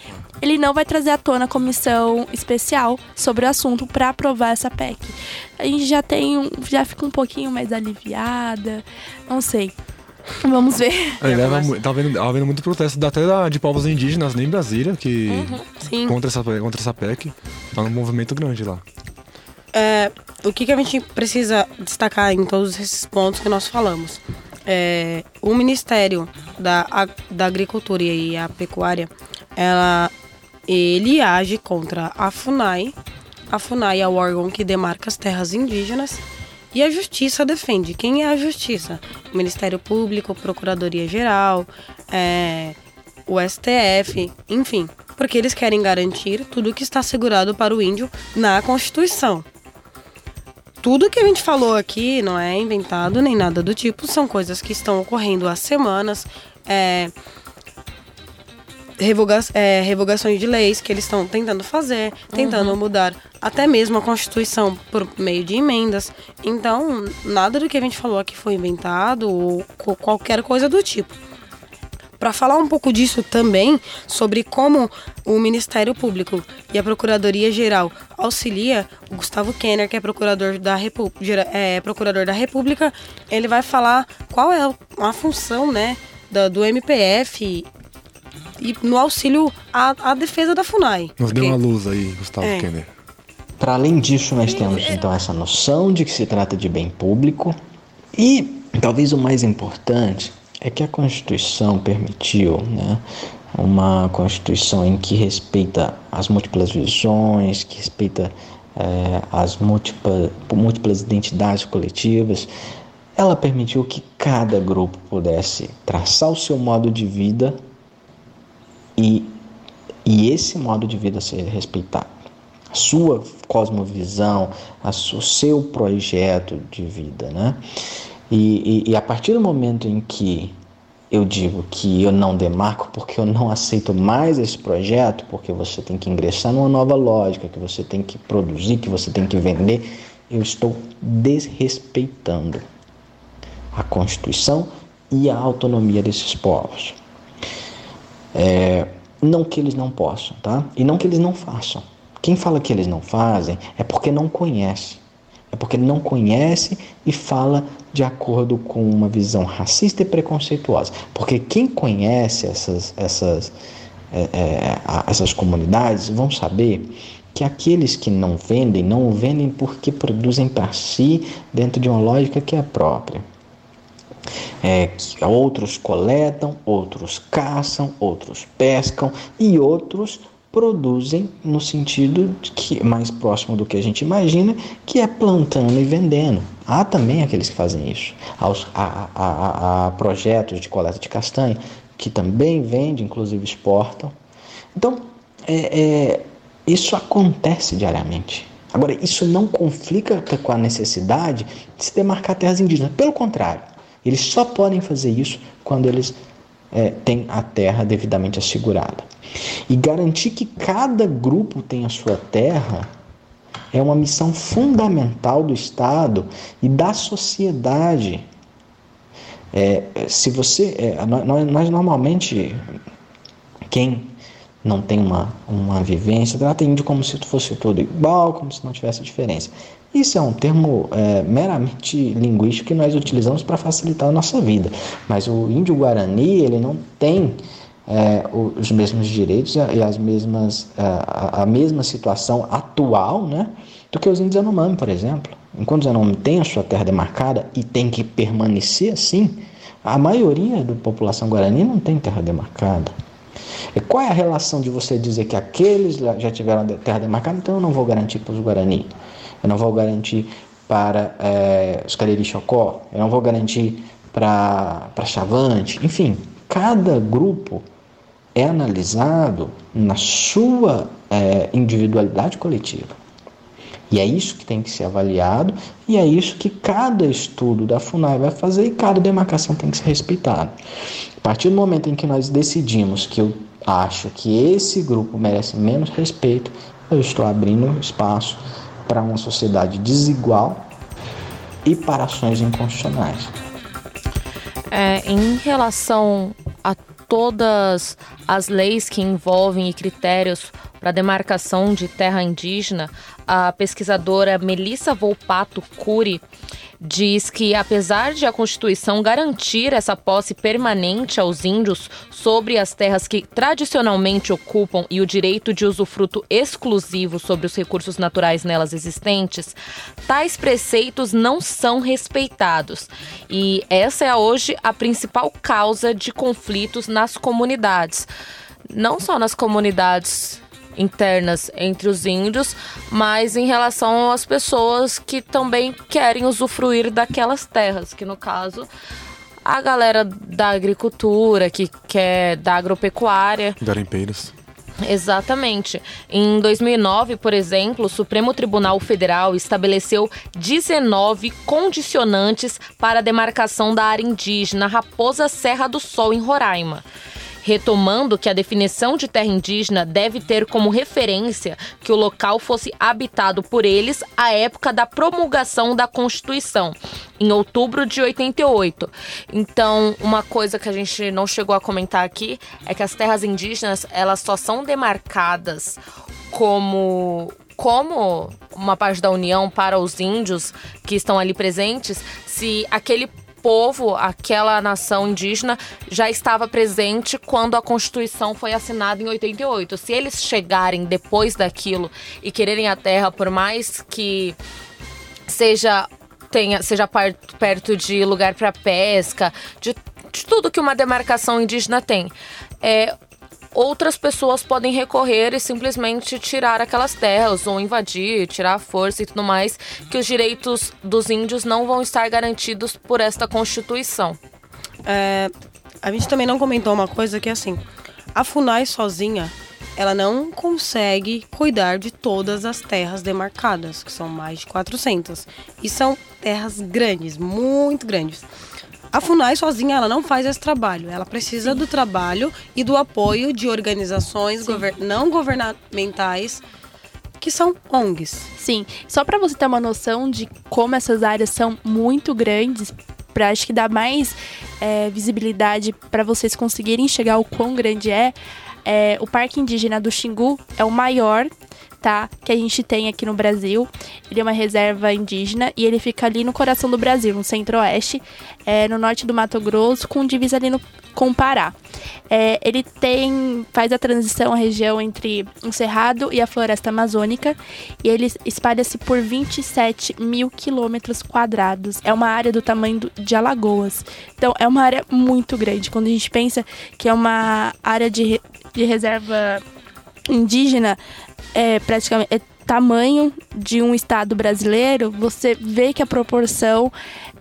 ele não vai trazer à tona a comissão especial sobre o assunto para aprovar essa PEC. A gente já tem um, já fica um pouquinho mais aliviada, não sei. Vamos ver. Ele leva, tá vendo, tá vendo muito protesto da- até da- de povos indígenas nem em Brasília, que Sim. contra, essa, contra essa PEC. Tá um movimento grande lá. É, o que, que a gente precisa destacar em todos esses pontos que nós falamos? É, o Ministério da, A- da Agricultura e a Pecuária, ela, ele age contra a FUNAI. A FUNAI é o órgão que demarca as terras indígenas. E a Justiça defende. Quem é a Justiça? O Ministério Público, Procuradoria Geral, é, o STF, enfim. Porque eles querem garantir tudo que está assegurado para o índio na Constituição tudo que a gente falou aqui não é inventado nem nada do tipo, são coisas que estão ocorrendo há semanas. É, revoga é, revogações de leis que eles estão tentando fazer, tentando mudar até mesmo a Constituição por meio de emendas. Então, nada do que a gente falou aqui foi inventado ou qualquer coisa do tipo. Para falar um pouco disso também, sobre como o Ministério Público e a Procuradoria Geral auxilia, o Gustavo Kenner, que é procurador da, Repu é, procurador da República, ele vai falar qual é a função né, da- do MPF e no auxílio à, à defesa da FUNAI. Nos deu Porque- uma luz aí, Gustavo É. Kenner. Para além disso, nós temos então essa noção de que se trata de bem público e talvez o mais importante é que a Constituição permitiu né, uma Constituição em que respeita as múltiplas visões, que respeita eh, as múltiplas, múltiplas identidades coletivas. Ela permitiu que cada grupo pudesse traçar o seu modo de vida e, e esse modo de vida ser respeitado. A sua cosmovisão, a o seu projeto de vida, né? E, e, e a partir do momento em que eu digo que eu não demarco porque eu não aceito mais esse projeto, porque você tem que ingressar numa nova lógica, que você tem que produzir, que você tem que vender, eu estou desrespeitando a Constituição e a autonomia desses povos. É, não que eles não possam, tá? E não que eles não façam. Quem fala que eles não fazem é porque não conhece. É porque não conhece e fala de acordo com uma visão racista e preconceituosa. Porque quem conhece essas, essas, é, é, essas comunidades vão saber que aqueles que não vendem, não vendem porque produzem para si dentro de uma lógica que é própria é, que outros coletam, outros caçam, outros pescam e outros produzem no sentido que mais próximo do que a gente imagina, que é plantando e vendendo. Há também aqueles que fazem isso. Há, há- há- há- projetos de coleta de castanha que também vendem, inclusive exportam. Então, é, é, isso acontece diariamente. Agora, isso não conflica com a necessidade de se demarcar terras indígenas. Pelo contrário, eles só podem fazer isso quando eles é, têm a terra devidamente assegurada. E garantir que cada grupo tenha sua terra é uma missão fundamental do Estado e da sociedade. É, se você, é, nós, nós normalmente, quem não tem uma, uma vivência, trata índio como se fosse tudo igual, como se não tivesse diferença. Isso é um termo é, meramente linguístico que nós utilizamos para facilitar a nossa vida. Mas o índio guarani ele não tem é, os mesmos direitos e as mesmas a, a mesma situação atual, né, do que os índios Yanomami, por exemplo. Enquanto os Yanomami têm a sua terra demarcada e tem que permanecer assim, a maioria da população guarani não tem terra demarcada. E qual é a relação de você dizer que aqueles já tiveram terra demarcada, então eu não vou garantir para os Guarani? Eu não vou garantir para é, os Cariri Chocó? Eu não vou garantir para Chavante? Enfim, cada grupo é analisado na sua é, individualidade coletiva. E é isso que tem que ser avaliado e é isso que cada estudo da FUNAI vai fazer e cada demarcação tem que ser respeitada. A partir do momento em que nós decidimos que eu acho que esse grupo merece menos respeito, eu estou abrindo espaço para uma sociedade desigual e para ações inconstitucionais. É, em relação a todas as leis que envolvem e critérios para demarcação de terra indígena, a pesquisadora Melissa Volpato Cury diz que, apesar de a Constituição garantir essa posse permanente aos índios sobre as terras que tradicionalmente ocupam e o direito de usufruto exclusivo sobre os recursos naturais nelas existentes, tais preceitos não são respeitados. E essa é hoje a principal causa de conflitos nas comunidades. Não só nas comunidades internas entre os índios, mas em relação às pessoas que também querem usufruir daquelas terras, que no caso a galera da agricultura, que quer da agropecuária. Garimpeiros. Exatamente. Em 2009, por exemplo, o Supremo Tribunal Federal estabeleceu 19 condicionantes para a demarcação da área indígena Raposa Serra do Sol, em Roraima retomando que a definição de terra indígena deve ter como referência que o local fosse habitado por eles à época da promulgação da Constituição, em outubro de 88. Então, uma coisa que a gente não chegou a comentar aqui é que as terras indígenas, elas só são demarcadas como como uma parte da União para os índios que estão ali presentes, se aquele povo, aquela nação indígena, já estava presente quando a Constituição foi assinada em 88. Se eles chegarem depois daquilo e quererem a terra, por mais que seja tenha seja perto de lugar para pesca, de, de, tudo que uma demarcação indígena tem, é, outras pessoas podem recorrer e simplesmente tirar aquelas terras ou invadir, tirar a força e tudo mais, que os direitos dos índios não vão estar garantidos por esta Constituição. É, a gente também não comentou uma coisa que é assim, a FUNAI sozinha, ela não consegue cuidar de todas as terras demarcadas, que são mais de 400. E são terras grandes, muito grandes. A FUNAI sozinha ela não faz esse trabalho. Ela precisa Sim. do trabalho e do apoio de organizações gover não governamentais que são ONGs. Sim, só para você ter uma noção de como essas áreas são muito grandes, para acho que dar mais é, visibilidade para vocês conseguirem chegar ao quão grande é, é, o Parque Indígena do Xingu é o maior Que a gente tem aqui no Brasil. Ele é uma reserva indígena e ele fica ali no coração do Brasil, no centro-oeste, é, no norte do Mato Grosso, com divisa ali no, com o Pará. É, ele tem faz a transição a região entre o Cerrado e a Floresta Amazônica e ele espalha-se por 27 mil quilômetros quadrados. É uma área do tamanho de Alagoas. Então é uma área muito grande. Quando a gente pensa que é uma área de, de reserva indígena, é praticamente é tamanho de um estado brasileiro, você vê que a proporção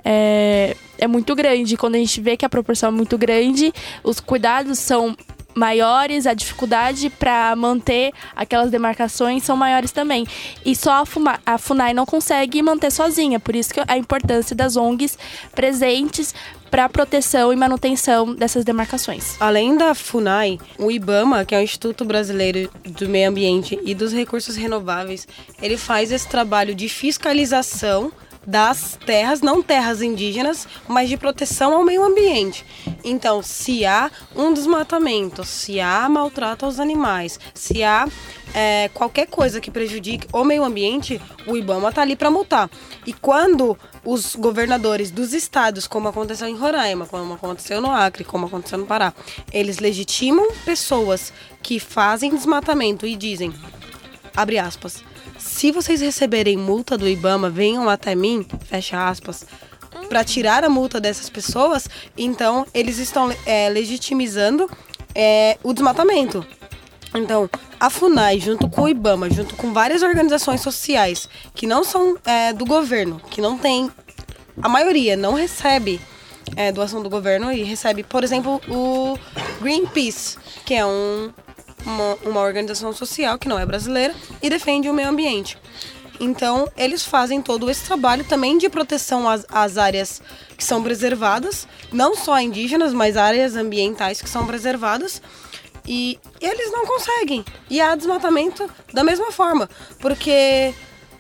é, é muito grande. Quando a gente vê que a proporção é muito grande, os cuidados são maiores, a dificuldade para manter aquelas demarcações são maiores também. E só a, Fuma, a FUNAI não consegue manter sozinha, por isso que a importância das ONGs presentes para proteção e manutenção dessas demarcações. Além da FUNAI, o IBAMA, que é o Instituto Brasileiro do Meio Ambiente e dos Recursos Renováveis, ele faz esse trabalho de fiscalização das terras, não terras indígenas, mas de proteção ao meio ambiente. Então, se há um desmatamento, se há maltrato aos animais, se há é, qualquer coisa que prejudique o meio ambiente, o IBAMA está ali para multar. E quando os governadores dos estados, como aconteceu em Roraima, como aconteceu no Acre, como aconteceu no Pará, eles legitimam pessoas que fazem desmatamento e dizem, abre aspas, se vocês receberem multa do IBAMA, venham até mim, fecha aspas, para tirar a multa dessas pessoas, então eles estão é, legitimizando é, o desmatamento. Então, a FUNAI, junto com o IBAMA, junto com várias organizações sociais que não são é, do governo, que não tem. A maioria não recebe é, doação do governo e recebe, por exemplo, o Greenpeace, que é um, uma, uma organização social que não é brasileira e defende o meio ambiente. Então, eles fazem todo esse trabalho também de proteção às, às, áreas que são preservadas, não só indígenas, mas áreas ambientais que são preservadas. E eles não conseguem. E há desmatamento da mesma forma. Porque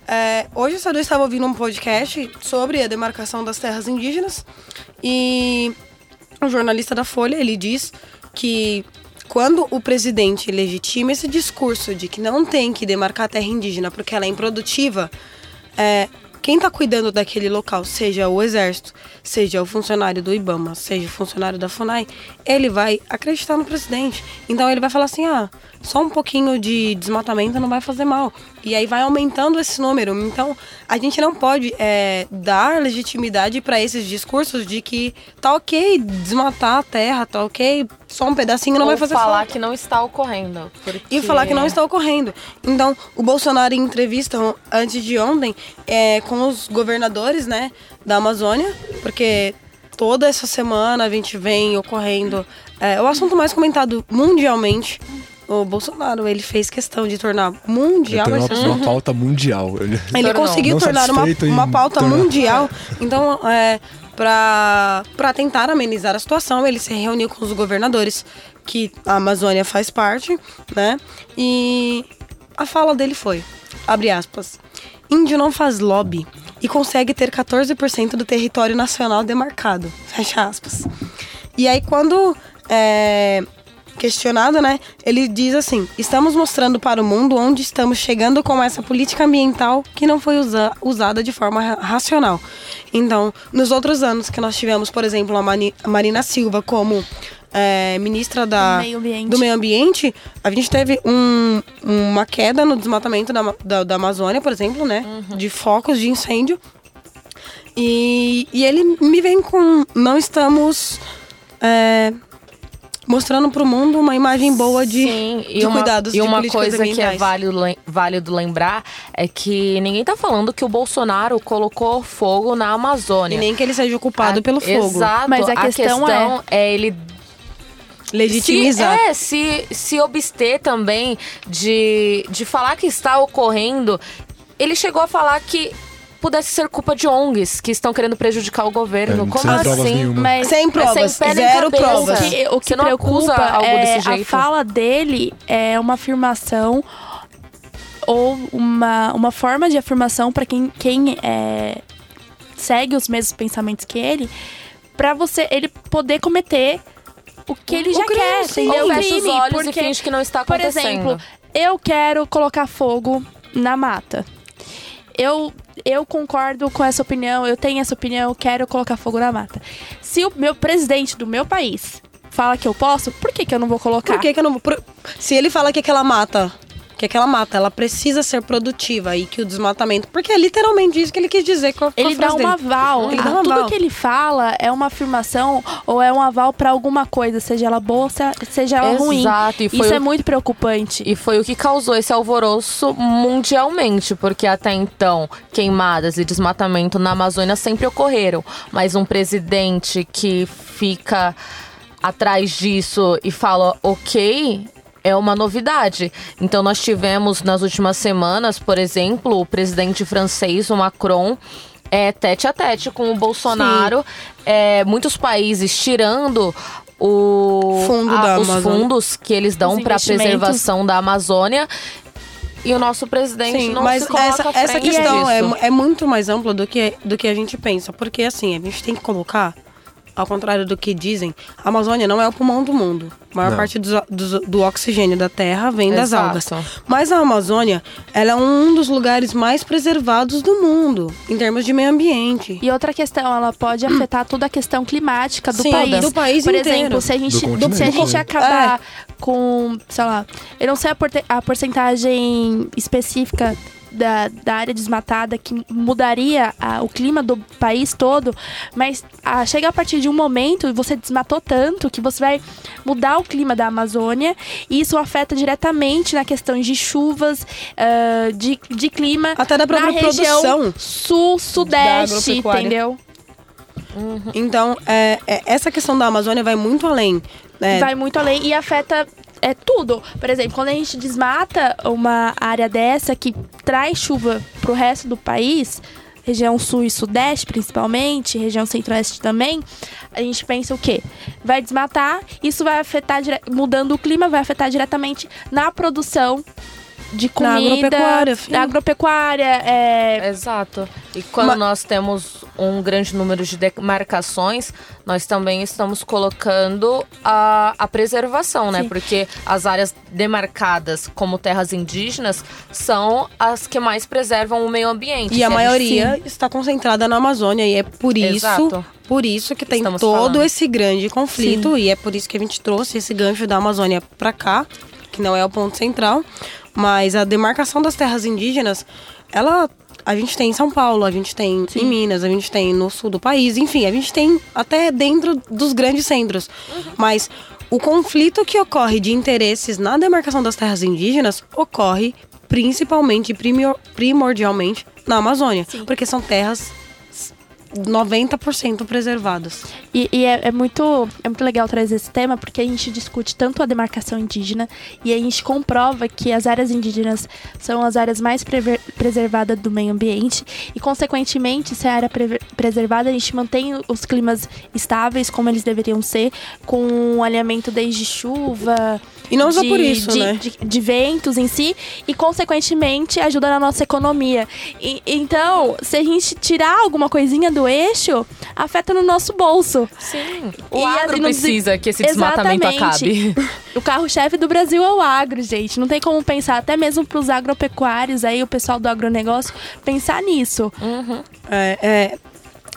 é, hoje eu estava ouvindo um podcast sobre a demarcação das terras indígenas. E o jornalista da Folha, ele diz que quando o presidente legitima esse discurso de que não tem que demarcar a terra indígena porque ela é improdutiva, é, quem está cuidando daquele local, seja o exército, seja o funcionário do IBAMA, seja o funcionário da FUNAI, ele vai acreditar no presidente. Então ele vai falar assim: ah, só um pouquinho de desmatamento não vai fazer mal. E aí vai aumentando esse número. Então a gente não pode é, dar legitimidade para esses discursos de que tá ok desmatar a terra, tá ok, só um pedacinho não Ou vai fazer falar falta. que não está ocorrendo. porque- E falar que não está ocorrendo. Então, o Bolsonaro, em entrevista antes de ontem, é, com os governadores né, da Amazônia, porque toda essa semana a gente vem ocorrendo. É, o assunto mais comentado mundialmente. O Bolsonaro, ele fez questão de tornar Ele mundial uma, esse uma pauta mundial. Ele- ele Tornou. conseguiu tornar uma, uma pauta tornar- mundial. Então, é, para tentar amenizar a situação, ele se reuniu com os governadores, que a Amazônia faz parte, né? E a fala dele foi, abre aspas, índio não faz lobby e consegue ter 14% do território nacional demarcado, fecha aspas. E aí, quando é, questionado, né? Ele diz assim: estamos mostrando para o mundo onde estamos chegando com essa política ambiental que não foi usa- usada de forma ra- racional. Então, nos outros anos que nós tivemos, por exemplo, a Mani- Marina Silva como é, ministra da, Do meio ambiente. do meio ambiente, a gente teve um- uma queda no desmatamento da, da, da Amazônia, por exemplo, né? De focos de incêndio. E, e ele me vem com. Não estamos é, mostrando para o mundo uma imagem boa de, Sim, e de uma, cuidados e uma coisa que é ambientais. válido, válido lembrar é que ninguém tá falando que o Bolsonaro colocou fogo na Amazônia. E nem que ele seja culpado A- pelo fogo. Exato. Mas a questão é ele Legitimizar. Se, é, se, se obster também de, de falar que está ocorrendo. Ele chegou a falar que pudesse ser culpa de ONGs que estão querendo prejudicar o governo. É, Como sem assim? Mas Sem provas, sem zero provas. o que, o que preocupa é desse a fala dele é uma afirmação ou uma, uma forma de afirmação para quem, quem é, segue os mesmos pensamentos que ele, para você ele poder cometer o que ele O já crime, quer, sim. entendeu? Ou fecha os olhos e porque, finge que não está Por acontecendo. exemplo, eu quero colocar fogo na mata. Eu, eu concordo com essa opinião, eu tenho essa opinião, quero colocar fogo na mata. Se o meu presidente do meu país fala que eu posso, por que, que eu não vou colocar? Por que, que eu não vou. por- Se ele fala que aquela mata. Que aquela mata, ela precisa ser produtiva e que o desmatamento. Porque é literalmente isso que ele quis dizer com a, com a Ele dá frase um dele. aval. Ele dá um Tudo aval. que ele fala é uma afirmação ou é um aval pra alguma coisa, seja ela boa, se- seja ela ruim. Exato, e foi Isso o- é muito preocupante. E foi o que causou esse alvoroço mundialmente, porque até então queimadas e desmatamento na Amazônia sempre ocorreram, mas um presidente que fica atrás disso e fala ok. É uma novidade. Então, nós tivemos nas últimas semanas, por exemplo, o presidente francês, o Macron, é, tete a tete com o Bolsonaro. É, muitos países tirando o, Fundo a- os Amazônia. fundos que eles dão para investimentos. preservação da Amazônia. E o nosso presidente Sim, não mas se coloca essa, essa questão é, é muito mais ampla do que, do que a gente pensa. Porque, assim, a gente tem que colocar, ao contrário do que dizem, a Amazônia não é o pulmão do mundo. A maior Não. parte dos o- dos- do, oxigênio da Terra vem das Exato. algas. Mas a Amazônia, ela é um dos lugares mais preservados do mundo, em termos de meio ambiente. E outra questão, ela pode afetar toda a questão climática do Sim, país. do país Por inteiro. exemplo, se a gente, Do se a gente acabar com, sei lá, eu não sei a, porte- a porcentagem específica da, da área desmatada que mudaria a- o clima do país todo, mas ah, chega a partir de um momento e você desmatou tanto que você vai mudar o clima da Amazônia e isso afeta diretamente na questão de chuvas, ah, de, de clima Até da própria na região produção. sul-sudeste, entendeu? Então, é, é- essa questão da Amazônia vai muito além. né? Vai muito além e afeta é, tudo. Por exemplo, quando a gente desmata uma área dessa que traz chuva pro resto do país, região sul e sudeste principalmente, região centro-oeste também, a gente pensa o quê? Vai desmatar, isso vai afetar, mudando o clima, vai afetar diretamente na produção de Na comida, agropecuária, filho. na agropecuária, é, Exato. E quando Ma- nós temos um grande número de demarcações, nós também estamos colocando a, a preservação, né? Sim. Porque as áreas demarcadas como terras indígenas são as que mais preservam o meio ambiente. E a maioria está concentrada na Amazônia e é por isso, Exato. por isso que tem Estamos todo falando. esse grande conflito e é por isso que a gente trouxe esse gancho da Amazônia para cá, que não é o ponto central, mas a demarcação das terras indígenas, ela a gente tem em São Paulo, a gente tem em Minas, a gente tem no sul do país, enfim, a gente tem até dentro dos grandes centros. Mas o conflito que ocorre de interesses na demarcação das terras indígenas ocorre principalmente primordialmente na Amazônia, porque são terras 90% preservadas. E, e é, é muito, é muito legal trazer esse tema porque a gente discute tanto a demarcação indígena e a gente comprova que as áreas indígenas são as áreas mais prever- preservadas do meio ambiente e, consequentemente, se a área preservada, a gente mantém os climas estáveis como eles deveriam ser, com um alinhamento desde chuva. E não só de- por isso, de, né? De, de ventos em si e, consequentemente, ajuda na nossa economia. E- então, se a gente tirar alguma coisinha do eixo, afeta no nosso bolso. Sim. O E agro assim, precisa que esse desmatamento Exatamente. acabe. O carro-chefe do Brasil é o agro, gente. Não tem como pensar, até mesmo para os agropecuários, aí o pessoal do agronegócio, pensar nisso. É, é,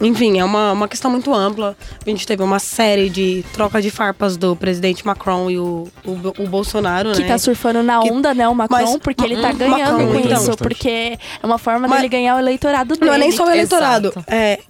enfim, é uma, uma questão muito ampla. A gente teve uma série de troca de farpas do presidente Macron e o, o, o Bolsonaro, Que né? tá surfando na Que- onda, né, o Macron, mas- porque ele tá ganhando Macron, com então. isso, porque é uma forma Mas- dele ganhar o eleitorado dele. Não é nem só o eleitorado. Exato. É,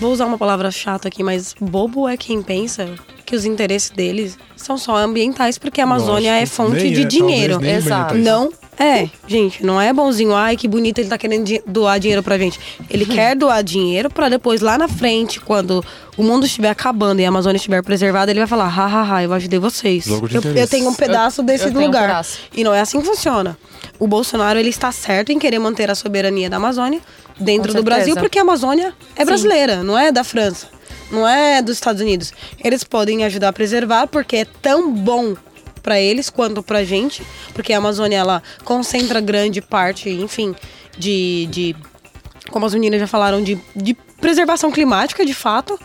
vou usar uma palavra chata aqui, mas bobo é quem pensa que os interesses deles são só ambientais, porque a Amazônia é fonte Nem de é, dinheiro. Exato. Não é, gente, não é bonzinho. Ai, que bonito ele tá querendo di- doar dinheiro pra gente. Ele quer doar dinheiro pra depois, lá na frente, quando o mundo estiver acabando e a Amazônia estiver preservada, ele vai falar: ha, ha, ha, eu ajudei vocês. Eu, eu tenho um pedaço desse eu tenho um lugar. pedaço. E não é assim que funciona. O Bolsonaro, ele está certo em querer manter a soberania da Amazônia dentro do Brasil, porque a Amazônia é brasileira, não é da França. Não é dos Estados Unidos. Eles podem ajudar a preservar porque é tão bom para eles quanto pra gente, porque a Amazônia ela concentra grande parte, enfim, de, de como as meninas já falaram, de, de preservação climática, de fato,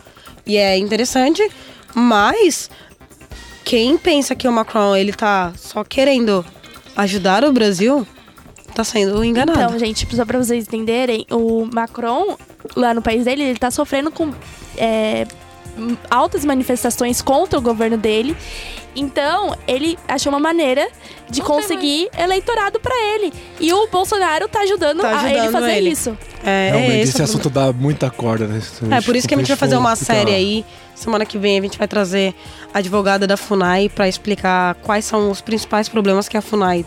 e é interessante, mas quem pensa que o Macron ele tá só querendo ajudar o Brasil, tá sendo enganado. Então, gente, só pra vocês entenderem, o Macron, lá no país dele, ele tá sofrendo com é, altas manifestações contra o governo dele. Então, ele achou uma maneira de Não conseguir eleitorado pra ele. E o Bolsonaro tá ajudando, Tá a ele ajudando fazer ele. isso. é, Realmente, é esse assunto dá muita corda, né? É por isso que a gente vai fazer uma série aí. Semana que vem a gente vai trazer a advogada da FUNAI para explicar quais são os principais problemas que a FUNAI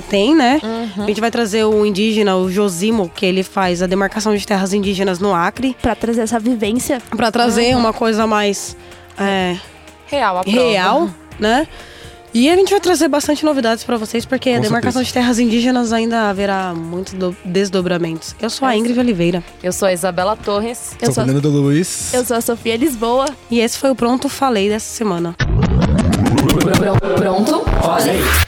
tem, né? A gente vai trazer o indígena, o Josimo, que ele faz a demarcação de terras indígenas no Acre, Pra trazer essa vivência. para trazer uma coisa mais é, Real, a prova. real, né? E a gente vai trazer bastante novidades para vocês, porque a Com demarcação certeza. de terras indígenas ainda haverá muitos do- desdobramentos. Eu sou a Ingrid Oliveira Eu sou a Isabela Torres. Eu Sou sou, Fernando Luiz. eu sou a Sofia Lisboa. e esse foi o Pronto Falei dessa semana. Pronto? Olha.